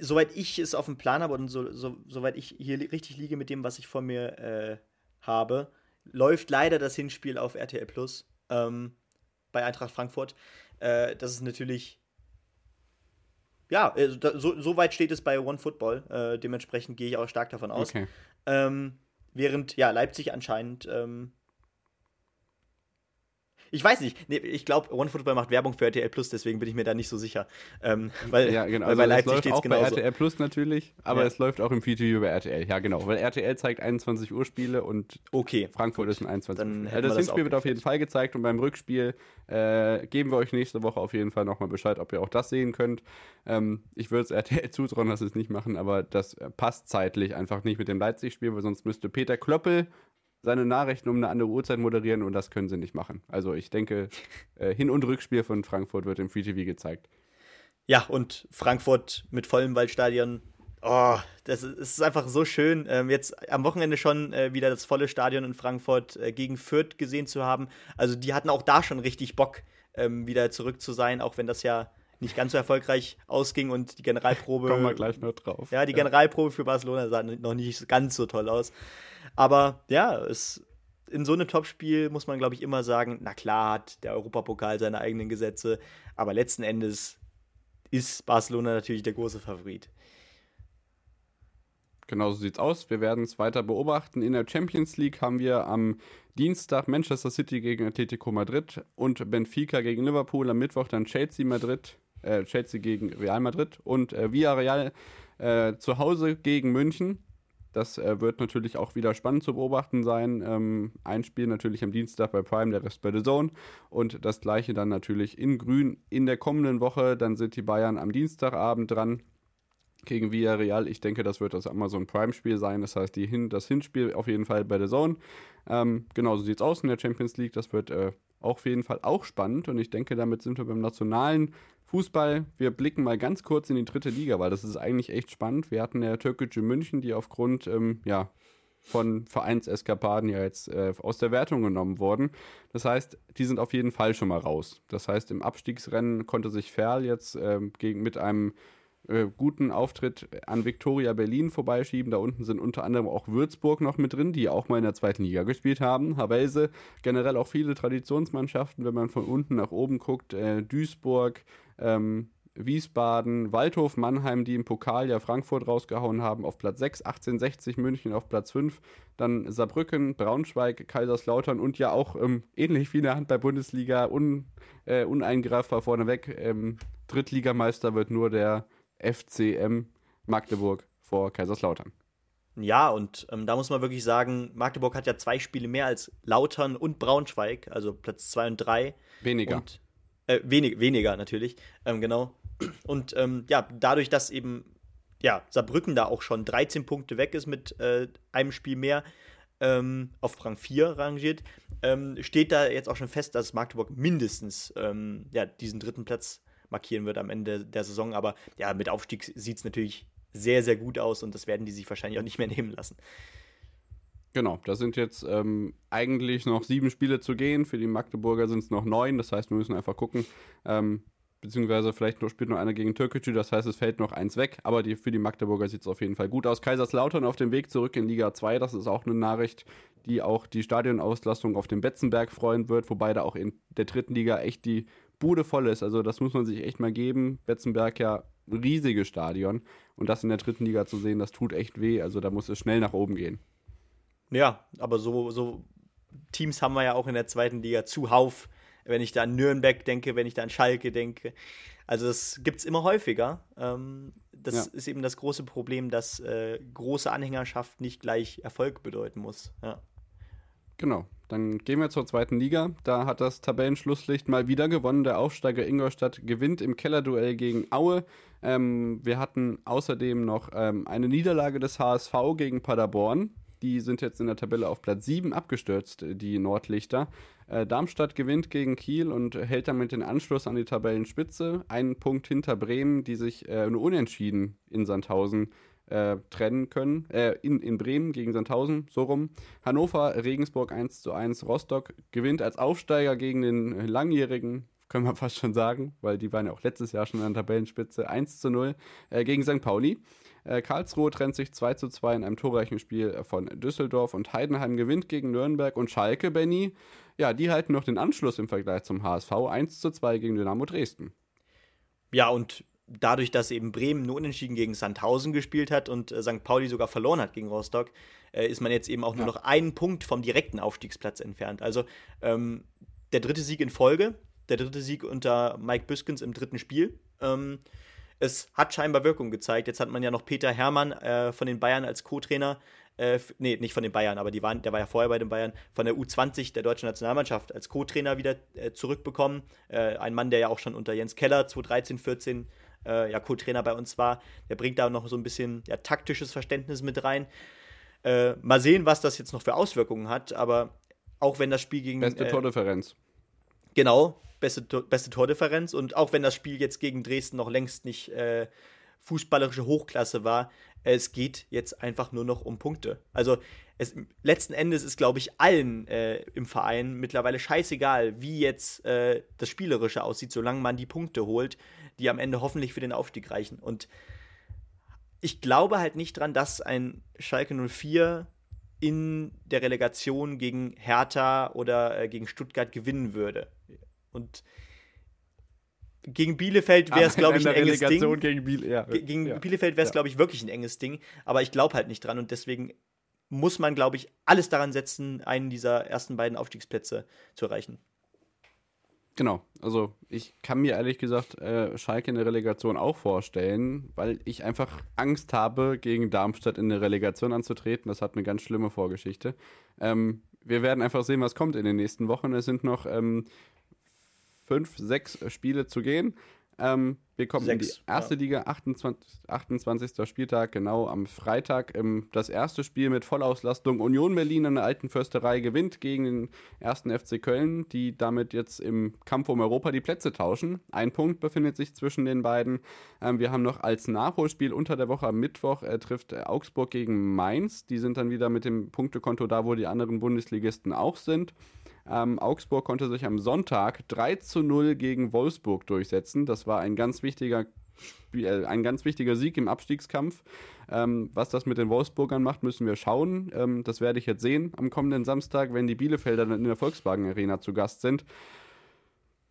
soweit ich es auf dem Plan habe und so, so, soweit ich hier richtig liege mit dem, was ich vor mir äh, habe, läuft leider das Hinspiel auf RTL Plus ähm, bei Eintracht Frankfurt. Äh, das ist natürlich. Ja, da, so, so, weit steht es bei One Football. Äh, dementsprechend gehe ich auch stark davon aus. Okay. Ähm, während ja Leipzig anscheinend ähm, ich weiß nicht. Nee, ich glaube, OneFootball macht Werbung für RTL Plus, deswegen bin ich mir da nicht so sicher. Ähm, weil, ja, genau. Weil also bei Leipzig steht es genauso. Bei RTL Plus natürlich, aber ja. es läuft auch im VTV über RTL. Ja, genau. Weil RTL zeigt 21 Uhr Spiele und okay, Frankfurt ist ein 21 Uhr. Spiel. Das Hinspiel wird auf jeden Fall gezeigt und beim Rückspiel äh, geben wir euch nächste Woche auf jeden Fall nochmal Bescheid, ob ihr auch das sehen könnt. Ähm, ich würde es RTL zutrauen, dass sie es nicht machen, aber das passt zeitlich einfach nicht mit dem Leipzig-Spiel, weil sonst müsste Peter Klöppel seine Nachrichten um eine andere Uhrzeit moderieren und das können sie nicht machen. Also ich denke, äh, Hin- und Rückspiel von Frankfurt wird im Free TV gezeigt. Ja, und Frankfurt mit vollem Waldstadion. Oh, das ist, ist einfach so schön, ähm, jetzt am Wochenende schon äh, wieder das volle Stadion in Frankfurt äh, gegen Fürth gesehen zu haben. Also die hatten auch da schon richtig Bock, ähm, wieder zurück zu sein, auch wenn das ja nicht ganz so erfolgreich ausging und die Generalprobe. Kommen wir gleich noch drauf. Ja, die ja. Generalprobe für Barcelona sah noch nicht ganz so toll aus. Aber ja, es, in so einem Topspiel muss man, glaube ich, immer sagen, na klar hat der Europapokal seine eigenen Gesetze, aber letzten Endes ist Barcelona natürlich der große Favorit. Genauso sieht's aus. Wir werden es weiter beobachten. In der Champions League haben wir am Dienstag Manchester City gegen Atletico Madrid und Benfica gegen Liverpool. Am Mittwoch dann Chelsea Madrid, äh, Chelsea gegen Real Madrid und äh, Villarreal äh, zu Hause gegen München. Das äh, wird natürlich auch wieder spannend zu beobachten sein. Ähm, ein Spiel natürlich am Dienstag bei Prime, der Rest bei The Zone. Und das gleiche dann natürlich in Grün in der kommenden Woche. Dann sind die Bayern am Dienstagabend dran gegen Villarreal. Ich denke, das wird das Amazon Prime-Spiel sein. Das heißt, die Hin das Hinspiel auf jeden Fall bei The Zone. Ähm, genau sieht es aus in der Champions League. Das wird äh, auf jeden Fall auch spannend. Und ich denke, damit sind wir beim nationalen Fußball, wir blicken mal ganz kurz in die dritte Liga, weil das ist eigentlich echt spannend. Wir hatten ja türkische München, die aufgrund ähm, ja, von Vereinseskapaden ja jetzt äh, aus der Wertung genommen wurden. Das heißt, die sind auf jeden Fall schon mal raus. Das heißt, im Abstiegsrennen konnte sich Ferl jetzt äh, gegen, mit einem äh, guten Auftritt an Viktoria Berlin vorbeischieben. Da unten sind unter anderem auch Würzburg noch mit drin, die auch mal in der zweiten Liga gespielt haben. Havelse, generell auch viele Traditionsmannschaften, wenn man von unten nach oben guckt. Äh, Duisburg, ähm, Wiesbaden, Waldhof, Mannheim, die im Pokal ja Frankfurt rausgehauen haben, auf Platz 6, 1860 München auf Platz 5, dann Saarbrücken, Braunschweig, Kaiserslautern und ja auch ähm, ähnlich wie in der Handball-Bundesliga un, äh, uneingreifbar vorneweg. Ähm, Drittligameister wird nur der FCM Magdeburg vor Kaiserslautern. Ja, und ähm, da muss man wirklich sagen, Magdeburg hat ja zwei Spiele mehr als Lautern und Braunschweig, also Platz 2 und 3. Weniger. Und, äh, wenig, weniger natürlich, ähm, genau. Und ähm, ja, dadurch, dass eben ja, Saarbrücken da auch schon 13 Punkte weg ist mit äh, einem Spiel mehr, ähm, auf Rang 4 rangiert, ähm, steht da jetzt auch schon fest, dass Magdeburg mindestens ähm, ja, diesen dritten Platz markieren wird am Ende der Saison. Aber ja, mit Aufstieg sieht es natürlich sehr, sehr gut aus und das werden die sich wahrscheinlich auch nicht mehr nehmen lassen. Genau, da sind jetzt ähm, eigentlich noch sieben Spiele zu gehen. Für die Magdeburger sind es noch neun. Das heißt, wir müssen einfach gucken. Ähm, beziehungsweise vielleicht noch, spielt noch einer gegen Türkgücü, das heißt, es fällt noch eins weg. Aber die, für die Magdeburger sieht es auf jeden Fall gut aus. Kaiserslautern auf dem Weg zurück in Liga 2, das ist auch eine Nachricht, die auch die Stadionauslastung auf dem Betzenberg freuen wird, wobei da auch in der dritten Liga echt die Bude voll ist. Also das muss man sich echt mal geben. Betzenberg ja ein riesiges Stadion und das in der dritten Liga zu sehen, das tut echt weh. Also da muss es schnell nach oben gehen. Ja, aber so, so Teams haben wir ja auch in der zweiten Liga zuhauf. Wenn ich da an Nürnberg denke, wenn ich da an Schalke denke. Also das gibt es immer häufiger. Ähm, das ja. ist eben das große Problem, dass äh, große Anhängerschaft nicht gleich Erfolg bedeuten muss. Ja. Genau. Dann gehen wir zur zweiten Liga. Da hat das Tabellenschlusslicht mal wieder gewonnen. Der Aufsteiger Ingolstadt gewinnt im Kellerduell gegen Aue. Ähm, wir hatten außerdem noch ähm, eine Niederlage des HSV gegen Paderborn. Die sind jetzt in der Tabelle auf Platz 7 abgestürzt, die Nordlichter. Äh, Darmstadt gewinnt gegen Kiel und hält damit den Anschluss an die Tabellenspitze. Einen Punkt hinter Bremen, die sich äh, nur unentschieden in Sandhausen äh, trennen können. Äh, in, in Bremen gegen Sandhausen, so rum. Hannover, Regensburg 1 zu 1. Rostock gewinnt als Aufsteiger gegen den langjährigen, können wir fast schon sagen, weil die waren ja auch letztes Jahr schon an der Tabellenspitze, 1 zu 0 äh, gegen St. Pauli. Äh, Karlsruhe trennt sich 2 zu 2 in einem torreichen Spiel von Düsseldorf und Heidenheim gewinnt gegen Nürnberg und Schalke, Benny. Ja, die halten noch den Anschluss im Vergleich zum HSV 1 zu 2 gegen Dynamo Dresden. Ja, und dadurch, dass eben Bremen nur unentschieden gegen Sandhausen gespielt hat und äh, St. Pauli sogar verloren hat gegen Rostock, äh, ist man jetzt eben auch nur noch einen Punkt vom direkten Aufstiegsplatz entfernt. Also ähm, der dritte Sieg in Folge, der dritte Sieg unter Mike Büskens im dritten Spiel. Ähm, es hat scheinbar Wirkung gezeigt. Jetzt hat man ja noch Peter Hermann äh, von den Bayern als Co-Trainer. Äh, nee, nicht von den Bayern, aber die waren, der war ja vorher bei den Bayern, von der U20 der deutschen Nationalmannschaft als Co-Trainer wieder äh, zurückbekommen. Äh, ein Mann, der ja auch schon unter Jens Keller 2013, 14 äh, ja, Co-Trainer bei uns war. Der bringt da noch so ein bisschen ja, taktisches Verständnis mit rein. Äh, mal sehen, was das jetzt noch für Auswirkungen hat, aber auch wenn das Spiel gegen. Beste äh, Tordifferenz. Genau, beste, beste Tordifferenz. Und auch wenn das Spiel jetzt gegen Dresden noch längst nicht äh, fußballerische Hochklasse war, es geht jetzt einfach nur noch um Punkte. Also es, letzten Endes ist, glaube ich, allen äh, im Verein mittlerweile scheißegal, wie jetzt äh, das Spielerische aussieht, solange man die Punkte holt, die am Ende hoffentlich für den Aufstieg reichen. Und ich glaube halt nicht dran, dass ein Schalke 04 in der Relegation gegen Hertha oder äh, gegen Stuttgart gewinnen würde. Und gegen Bielefeld wäre es, glaube ich, ein enges Ding. Gegen, Biel ja. Gegen ja. Bielefeld wäre es, Ja. glaube ich, wirklich ein enges Ding. Aber ich glaube halt nicht dran und deswegen muss man, glaube ich, alles daran setzen, einen dieser ersten beiden Aufstiegsplätze zu erreichen. Genau, also ich kann mir ehrlich gesagt äh, Schalke in der Relegation auch vorstellen, weil ich einfach Angst habe, gegen Darmstadt in der Relegation anzutreten. Das hat eine ganz schlimme Vorgeschichte. Ähm, wir werden einfach sehen, was kommt in den nächsten Wochen. Es sind noch ähm, fünf, sechs Spiele zu gehen. Ähm, wir kommen in die Sechs, erste ja. Liga, 28, 28. Spieltag, genau am Freitag. Ähm, das erste Spiel mit Vollauslastung. Union Berlin an der alten Försterei gewinnt gegen den ersten FC Köln, die damit jetzt im Kampf um Europa die Plätze tauschen. Ein Punkt befindet sich zwischen den beiden. Ähm, wir haben noch als Nachholspiel unter der Woche am Mittwoch äh, trifft äh, Augsburg gegen Mainz. Die sind dann wieder mit dem Punktekonto da, wo die anderen Bundesligisten auch sind. Ähm, Augsburg konnte sich am Sonntag 3 zu 0 gegen Wolfsburg durchsetzen. Das war ein ganz wichtiger, äh, ein ganz wichtiger Sieg im Abstiegskampf. Ähm, was das mit den Wolfsburgern macht, müssen wir schauen. Ähm, das werde ich jetzt sehen am kommenden Samstag, wenn die Bielefelder dann in der Volkswagen Arena zu Gast sind.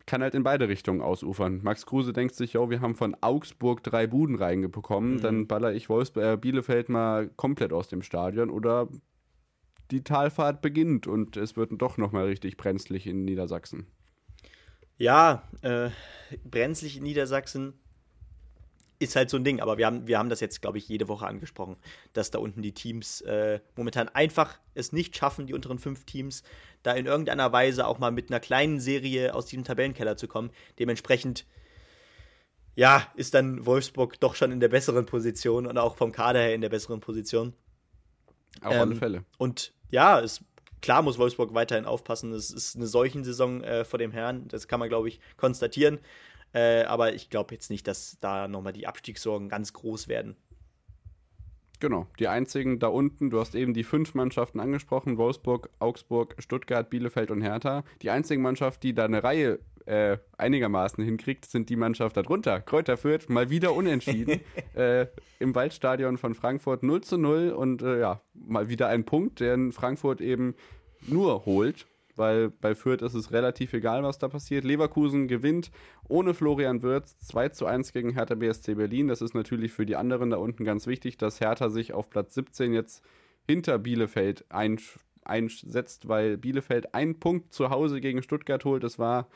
Kann halt in beide Richtungen ausufern. Max Kruse denkt sich, yo, wir haben von Augsburg drei Buden reingebekommen, Mhm. dann baller ich Wolfsburg, äh, Bielefeld mal komplett aus dem Stadion oder die Talfahrt beginnt und es wird doch nochmal richtig brenzlig in Niedersachsen. Ja, äh, brenzlig in Niedersachsen ist halt so ein Ding, aber wir haben, wir haben das jetzt, glaube ich, jede Woche angesprochen, dass da unten die Teams äh, momentan einfach es nicht schaffen, die unteren fünf Teams, da in irgendeiner Weise auch mal mit einer kleinen Serie aus diesem Tabellenkeller zu kommen. Dementsprechend, ja, ist dann Wolfsburg doch schon in der besseren Position und auch vom Kader her in der besseren Position. Auf Ähm, alle Fälle. Und ja, es, klar muss Wolfsburg weiterhin aufpassen. Es ist eine Seuchensaison äh, vor dem Herrn. Das kann man, glaube ich, konstatieren. Äh, aber ich glaube jetzt nicht, dass da nochmal die Abstiegssorgen ganz groß werden. Genau, die einzigen da unten, du hast eben die fünf Mannschaften angesprochen, Wolfsburg, Augsburg, Stuttgart, Bielefeld und Hertha. Die einzige Mannschaft, die da eine Reihe äh, einigermaßen hinkriegt, sind die Mannschaft darunter. Kräuter Fürth, mal wieder unentschieden äh, im Waldstadion von Frankfurt 0 zu 0 und äh, ja, mal wieder ein Punkt, den Frankfurt eben nur holt, weil bei Fürth ist es relativ egal, was da passiert. Leverkusen gewinnt ohne Florian Wirtz 2 zu 1 gegen Hertha BSC Berlin. Das ist natürlich für die anderen da unten ganz wichtig, dass Hertha sich auf Platz 17 jetzt hinter Bielefeld ein, einsetzt, weil Bielefeld einen Punkt zu Hause gegen Stuttgart holt. Das war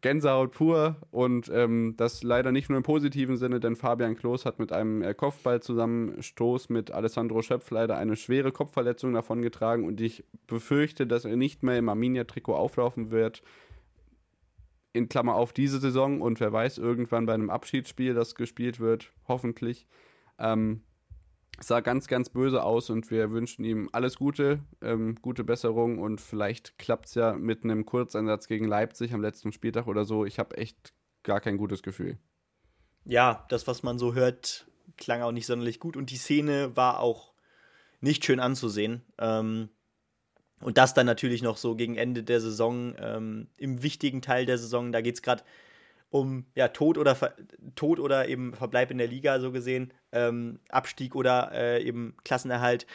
Gänsehaut pur und ähm, das leider nicht nur im positiven Sinne, denn Fabian Klos hat mit einem äh, Kopfballzusammenstoß mit Alessandro Schöpf leider eine schwere Kopfverletzung davongetragen und ich befürchte, dass er nicht mehr im Arminia-Trikot auflaufen wird. In Klammer auf diese Saison und wer weiß, irgendwann bei einem Abschiedsspiel, das gespielt wird, hoffentlich. Ähm, sah ganz, ganz böse aus und wir wünschen ihm alles Gute, ähm, gute Besserung und vielleicht klappt es ja mit einem Kurzeinsatz gegen Leipzig am letzten Spieltag oder so. Ich habe echt gar kein gutes Gefühl. Ja, das, was man so hört, klang auch nicht sonderlich gut und die Szene war auch nicht schön anzusehen. Ähm, und das dann natürlich noch so gegen Ende der Saison, ähm, im wichtigen Teil der Saison, da geht es gerade um ja, Tod, oder Ver Tod oder eben Verbleib in der Liga, so gesehen, ähm, Abstieg oder äh, eben Klassenerhalt.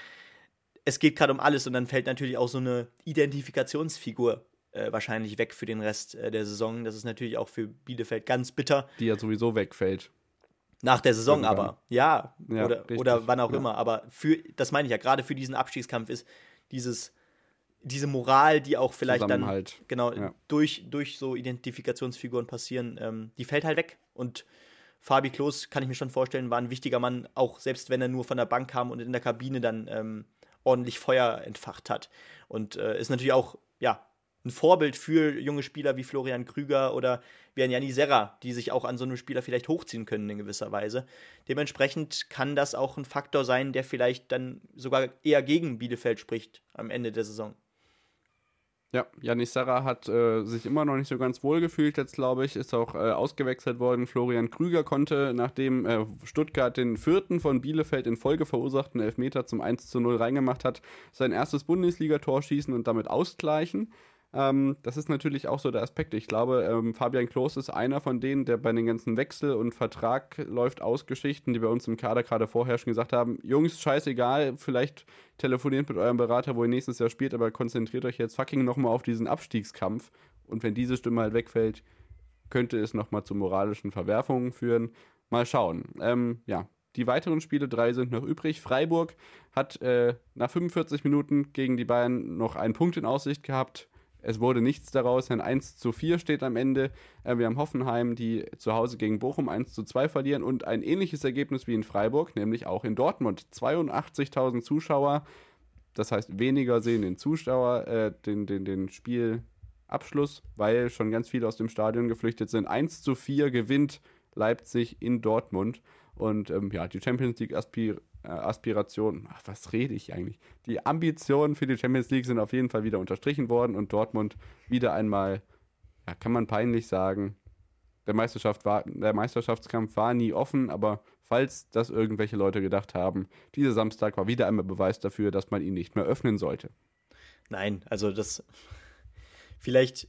Es geht gerade um alles und dann fällt natürlich auch so eine Identifikationsfigur äh, wahrscheinlich weg für den Rest äh, der Saison. Das ist natürlich auch für Bielefeld ganz bitter. Die ja sowieso wegfällt. Nach der Saison Irgendwann. aber, ja, Ja, oder, richtig. oder wann auch Ja. immer. Aber für, das meine ich ja, gerade für diesen Abstiegskampf ist dieses, diese Moral, die auch vielleicht dann genau Ja. durch, durch so Identifikationsfiguren passieren, ähm, die fällt halt weg. Und Fabi Klos, kann ich mir schon vorstellen, war ein wichtiger Mann, auch selbst wenn er nur von der Bank kam und in der Kabine dann ähm, ordentlich Feuer entfacht hat. Und äh, ist natürlich auch, ja, ein Vorbild für junge Spieler wie Florian Krüger oder wie ein Janni Serra, die sich auch an so einem Spieler vielleicht hochziehen können in gewisser Weise. Dementsprechend kann das auch ein Faktor sein, der vielleicht dann sogar eher gegen Bielefeld spricht am Ende der Saison. Ja, Janis Serra hat äh, sich immer noch nicht so ganz wohl gefühlt jetzt, glaube ich. Ist auch äh, ausgewechselt worden. Florian Krüger konnte, nachdem äh, Stuttgart den vierten von Bielefeld in Folge verursachten Elfmeter zum 1 zu 0 reingemacht hat, sein erstes Bundesligator schießen und damit ausgleichen. Ähm, das ist natürlich auch so der Aspekt. Ich glaube, ähm, Fabian Klos ist einer von denen, der bei den ganzen Wechsel- und Vertrag läuft aus Geschichten, die bei uns im Kader gerade vorher schon gesagt haben, Jungs, scheißegal, vielleicht telefoniert mit eurem Berater, wo ihr nächstes Jahr spielt, aber konzentriert euch jetzt fucking nochmal auf diesen Abstiegskampf. Und wenn diese Stimme halt wegfällt, könnte es nochmal zu moralischen Verwerfungen führen. Mal schauen. Ähm, ja, die weiteren Spiele, drei sind noch übrig. Freiburg hat äh, nach 45 Minuten gegen die Bayern noch einen Punkt in Aussicht gehabt. Es wurde nichts daraus. Ein 1 zu 4 steht am Ende. Äh, wir haben Hoffenheim, die zu Hause gegen Bochum 1 zu 2 verlieren und ein ähnliches Ergebnis wie in Freiburg, nämlich auch in Dortmund. 82.000 Zuschauer, das heißt weniger sehen den Zuschauer, äh, den, den, den Spielabschluss, weil schon ganz viele aus dem Stadion geflüchtet sind. 1 zu 4 gewinnt Leipzig in Dortmund. Und ähm, ja, die Champions League Aspir äh, Aspiration, ach, was rede ich eigentlich? Die Ambitionen für die Champions League sind auf jeden Fall wieder unterstrichen worden und Dortmund wieder einmal, ja, kann man peinlich sagen, der, Meisterschaft war, der Meisterschaftskampf war nie offen, aber falls das irgendwelche Leute gedacht haben, dieser Samstag war wieder einmal Beweis dafür, dass man ihn nicht mehr öffnen sollte. Nein, also das vielleicht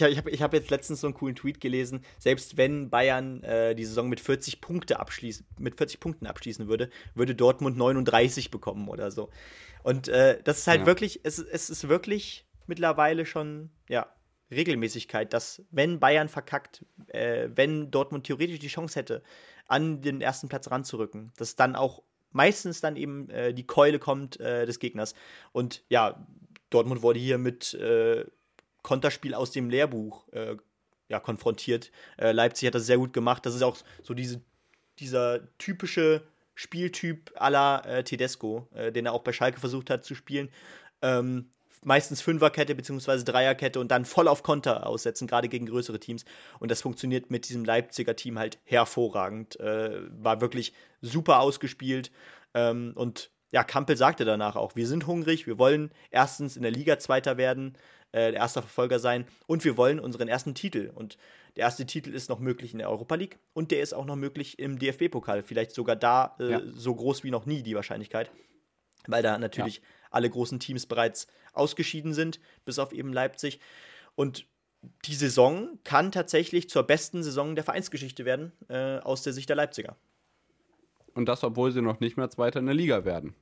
ich habe ich hab jetzt letztens so einen coolen Tweet gelesen, selbst wenn Bayern äh, die Saison mit 40 Punkte abschließen, mit 40 Punkten abschließen würde, würde Dortmund 39 bekommen oder so. Und äh, das ist halt ja. wirklich, es, es ist wirklich mittlerweile schon, ja, Regelmäßigkeit, dass wenn Bayern verkackt, äh, wenn Dortmund theoretisch die Chance hätte, an den ersten Platz ranzurücken, dass dann auch meistens dann eben äh, die Keule kommt äh, des Gegners. Und ja, Dortmund wurde hier mit äh, Konterspiel aus dem Lehrbuch äh, ja, konfrontiert. Äh, Leipzig hat das sehr gut gemacht. Das ist auch so diese, dieser typische Spieltyp la äh, Tedesco, äh, den er auch bei Schalke versucht hat zu spielen. Ähm, meistens Fünferkette bzw. Dreierkette und dann voll auf Konter aussetzen, gerade gegen größere Teams. Und das funktioniert mit diesem Leipziger Team halt hervorragend. Äh, war wirklich super ausgespielt. Ähm, und ja, Kampel sagte danach auch, wir sind hungrig, wir wollen erstens in der Liga Zweiter werden, äh, erster Verfolger sein und wir wollen unseren ersten Titel. Und der erste Titel ist noch möglich in der Europa League und der ist auch noch möglich im DFB-Pokal. Vielleicht sogar da äh, ja. so groß wie noch nie die Wahrscheinlichkeit, weil da natürlich ja. alle großen Teams bereits ausgeschieden sind, bis auf eben Leipzig. Und die Saison kann tatsächlich zur besten Saison der Vereinsgeschichte werden, äh, aus der Sicht der Leipziger. Und das, obwohl sie noch nicht mehr Zweiter in der Liga werden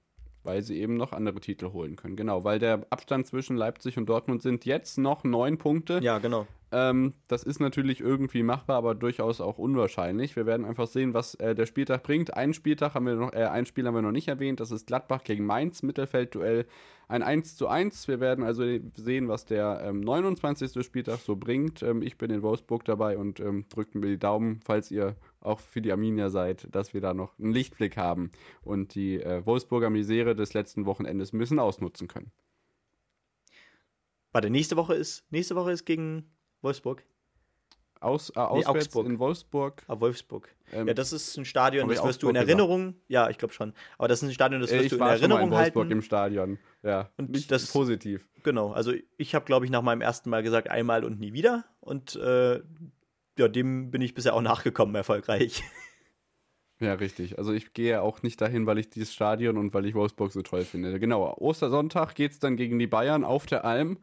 weil sie eben noch andere Titel holen können. Genau, weil der Abstand zwischen Leipzig und Dortmund sind jetzt noch neun Punkte. Ja, genau. Ähm, das ist natürlich irgendwie machbar, aber durchaus auch unwahrscheinlich. Wir werden einfach sehen, was äh, der Spieltag bringt. Einen Spieltag haben wir noch, äh, ein Spiel haben wir noch nicht erwähnt. Das ist Gladbach gegen Mainz, Mittelfeldduell. Ein 1 zu 1. Wir werden also sehen, was der ähm, 29. Spieltag so bringt. Ähm, ich bin in Wolfsburg dabei und ähm, drückt mir die Daumen, falls ihr auch für die Arminia seid, dass wir da noch einen Lichtblick haben und die äh, Wolfsburger Misere des letzten Wochenendes ein bisschen ausnutzen können. Warte, nächste Woche ist, nächste Woche ist gegen Wolfsburg. Aus, äh, nee, Augsburg. in Wolfsburg. Ah, Wolfsburg. Ähm, ja, das ist ein Stadion, das wirst Augsburg du in Erinnerung. Gesagt. Ja, ich glaube schon. Aber das ist ein Stadion, das wirst ich du in Erinnerung schon mal in Wolfsburg halten. im Stadion. Ja. Und das positiv. Genau. Also ich habe, glaube ich, nach meinem ersten Mal gesagt, einmal und nie wieder. Und äh, ja, dem bin ich bisher auch nachgekommen, erfolgreich. Ja, richtig. Also ich gehe auch nicht dahin, weil ich dieses Stadion und weil ich Wolfsburg so toll finde. Genau, Ostersonntag geht es dann gegen die Bayern auf der Alm.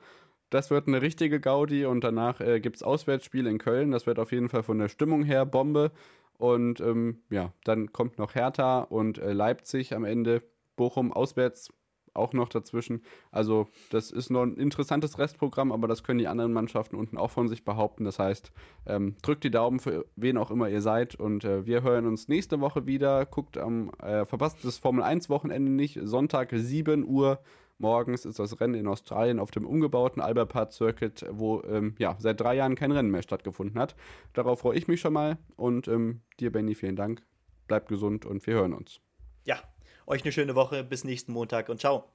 Das wird eine richtige Gaudi und danach äh, gibt es Auswärtsspiel in Köln. Das wird auf jeden Fall von der Stimmung her Bombe. Und ähm, ja, dann kommt noch Hertha und äh, Leipzig am Ende. Bochum auswärts auch noch dazwischen. Also das ist noch ein interessantes Restprogramm, aber das können die anderen Mannschaften unten auch von sich behaupten. Das heißt, ähm, drückt die Daumen für wen auch immer ihr seid und äh, wir hören uns nächste Woche wieder. Guckt am, äh, verpasst das Formel 1 Wochenende nicht. Sonntag 7 Uhr morgens ist das Rennen in Australien auf dem umgebauten Albert Park Circuit, wo ähm, ja, seit drei Jahren kein Rennen mehr stattgefunden hat. Darauf freue ich mich schon mal und ähm, dir, Benny, vielen Dank. Bleibt gesund und wir hören uns. Ja, euch eine schöne Woche. Bis nächsten Montag und ciao.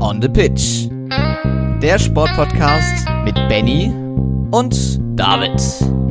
On the Pitch. Der Sportpodcast mit Benny und David.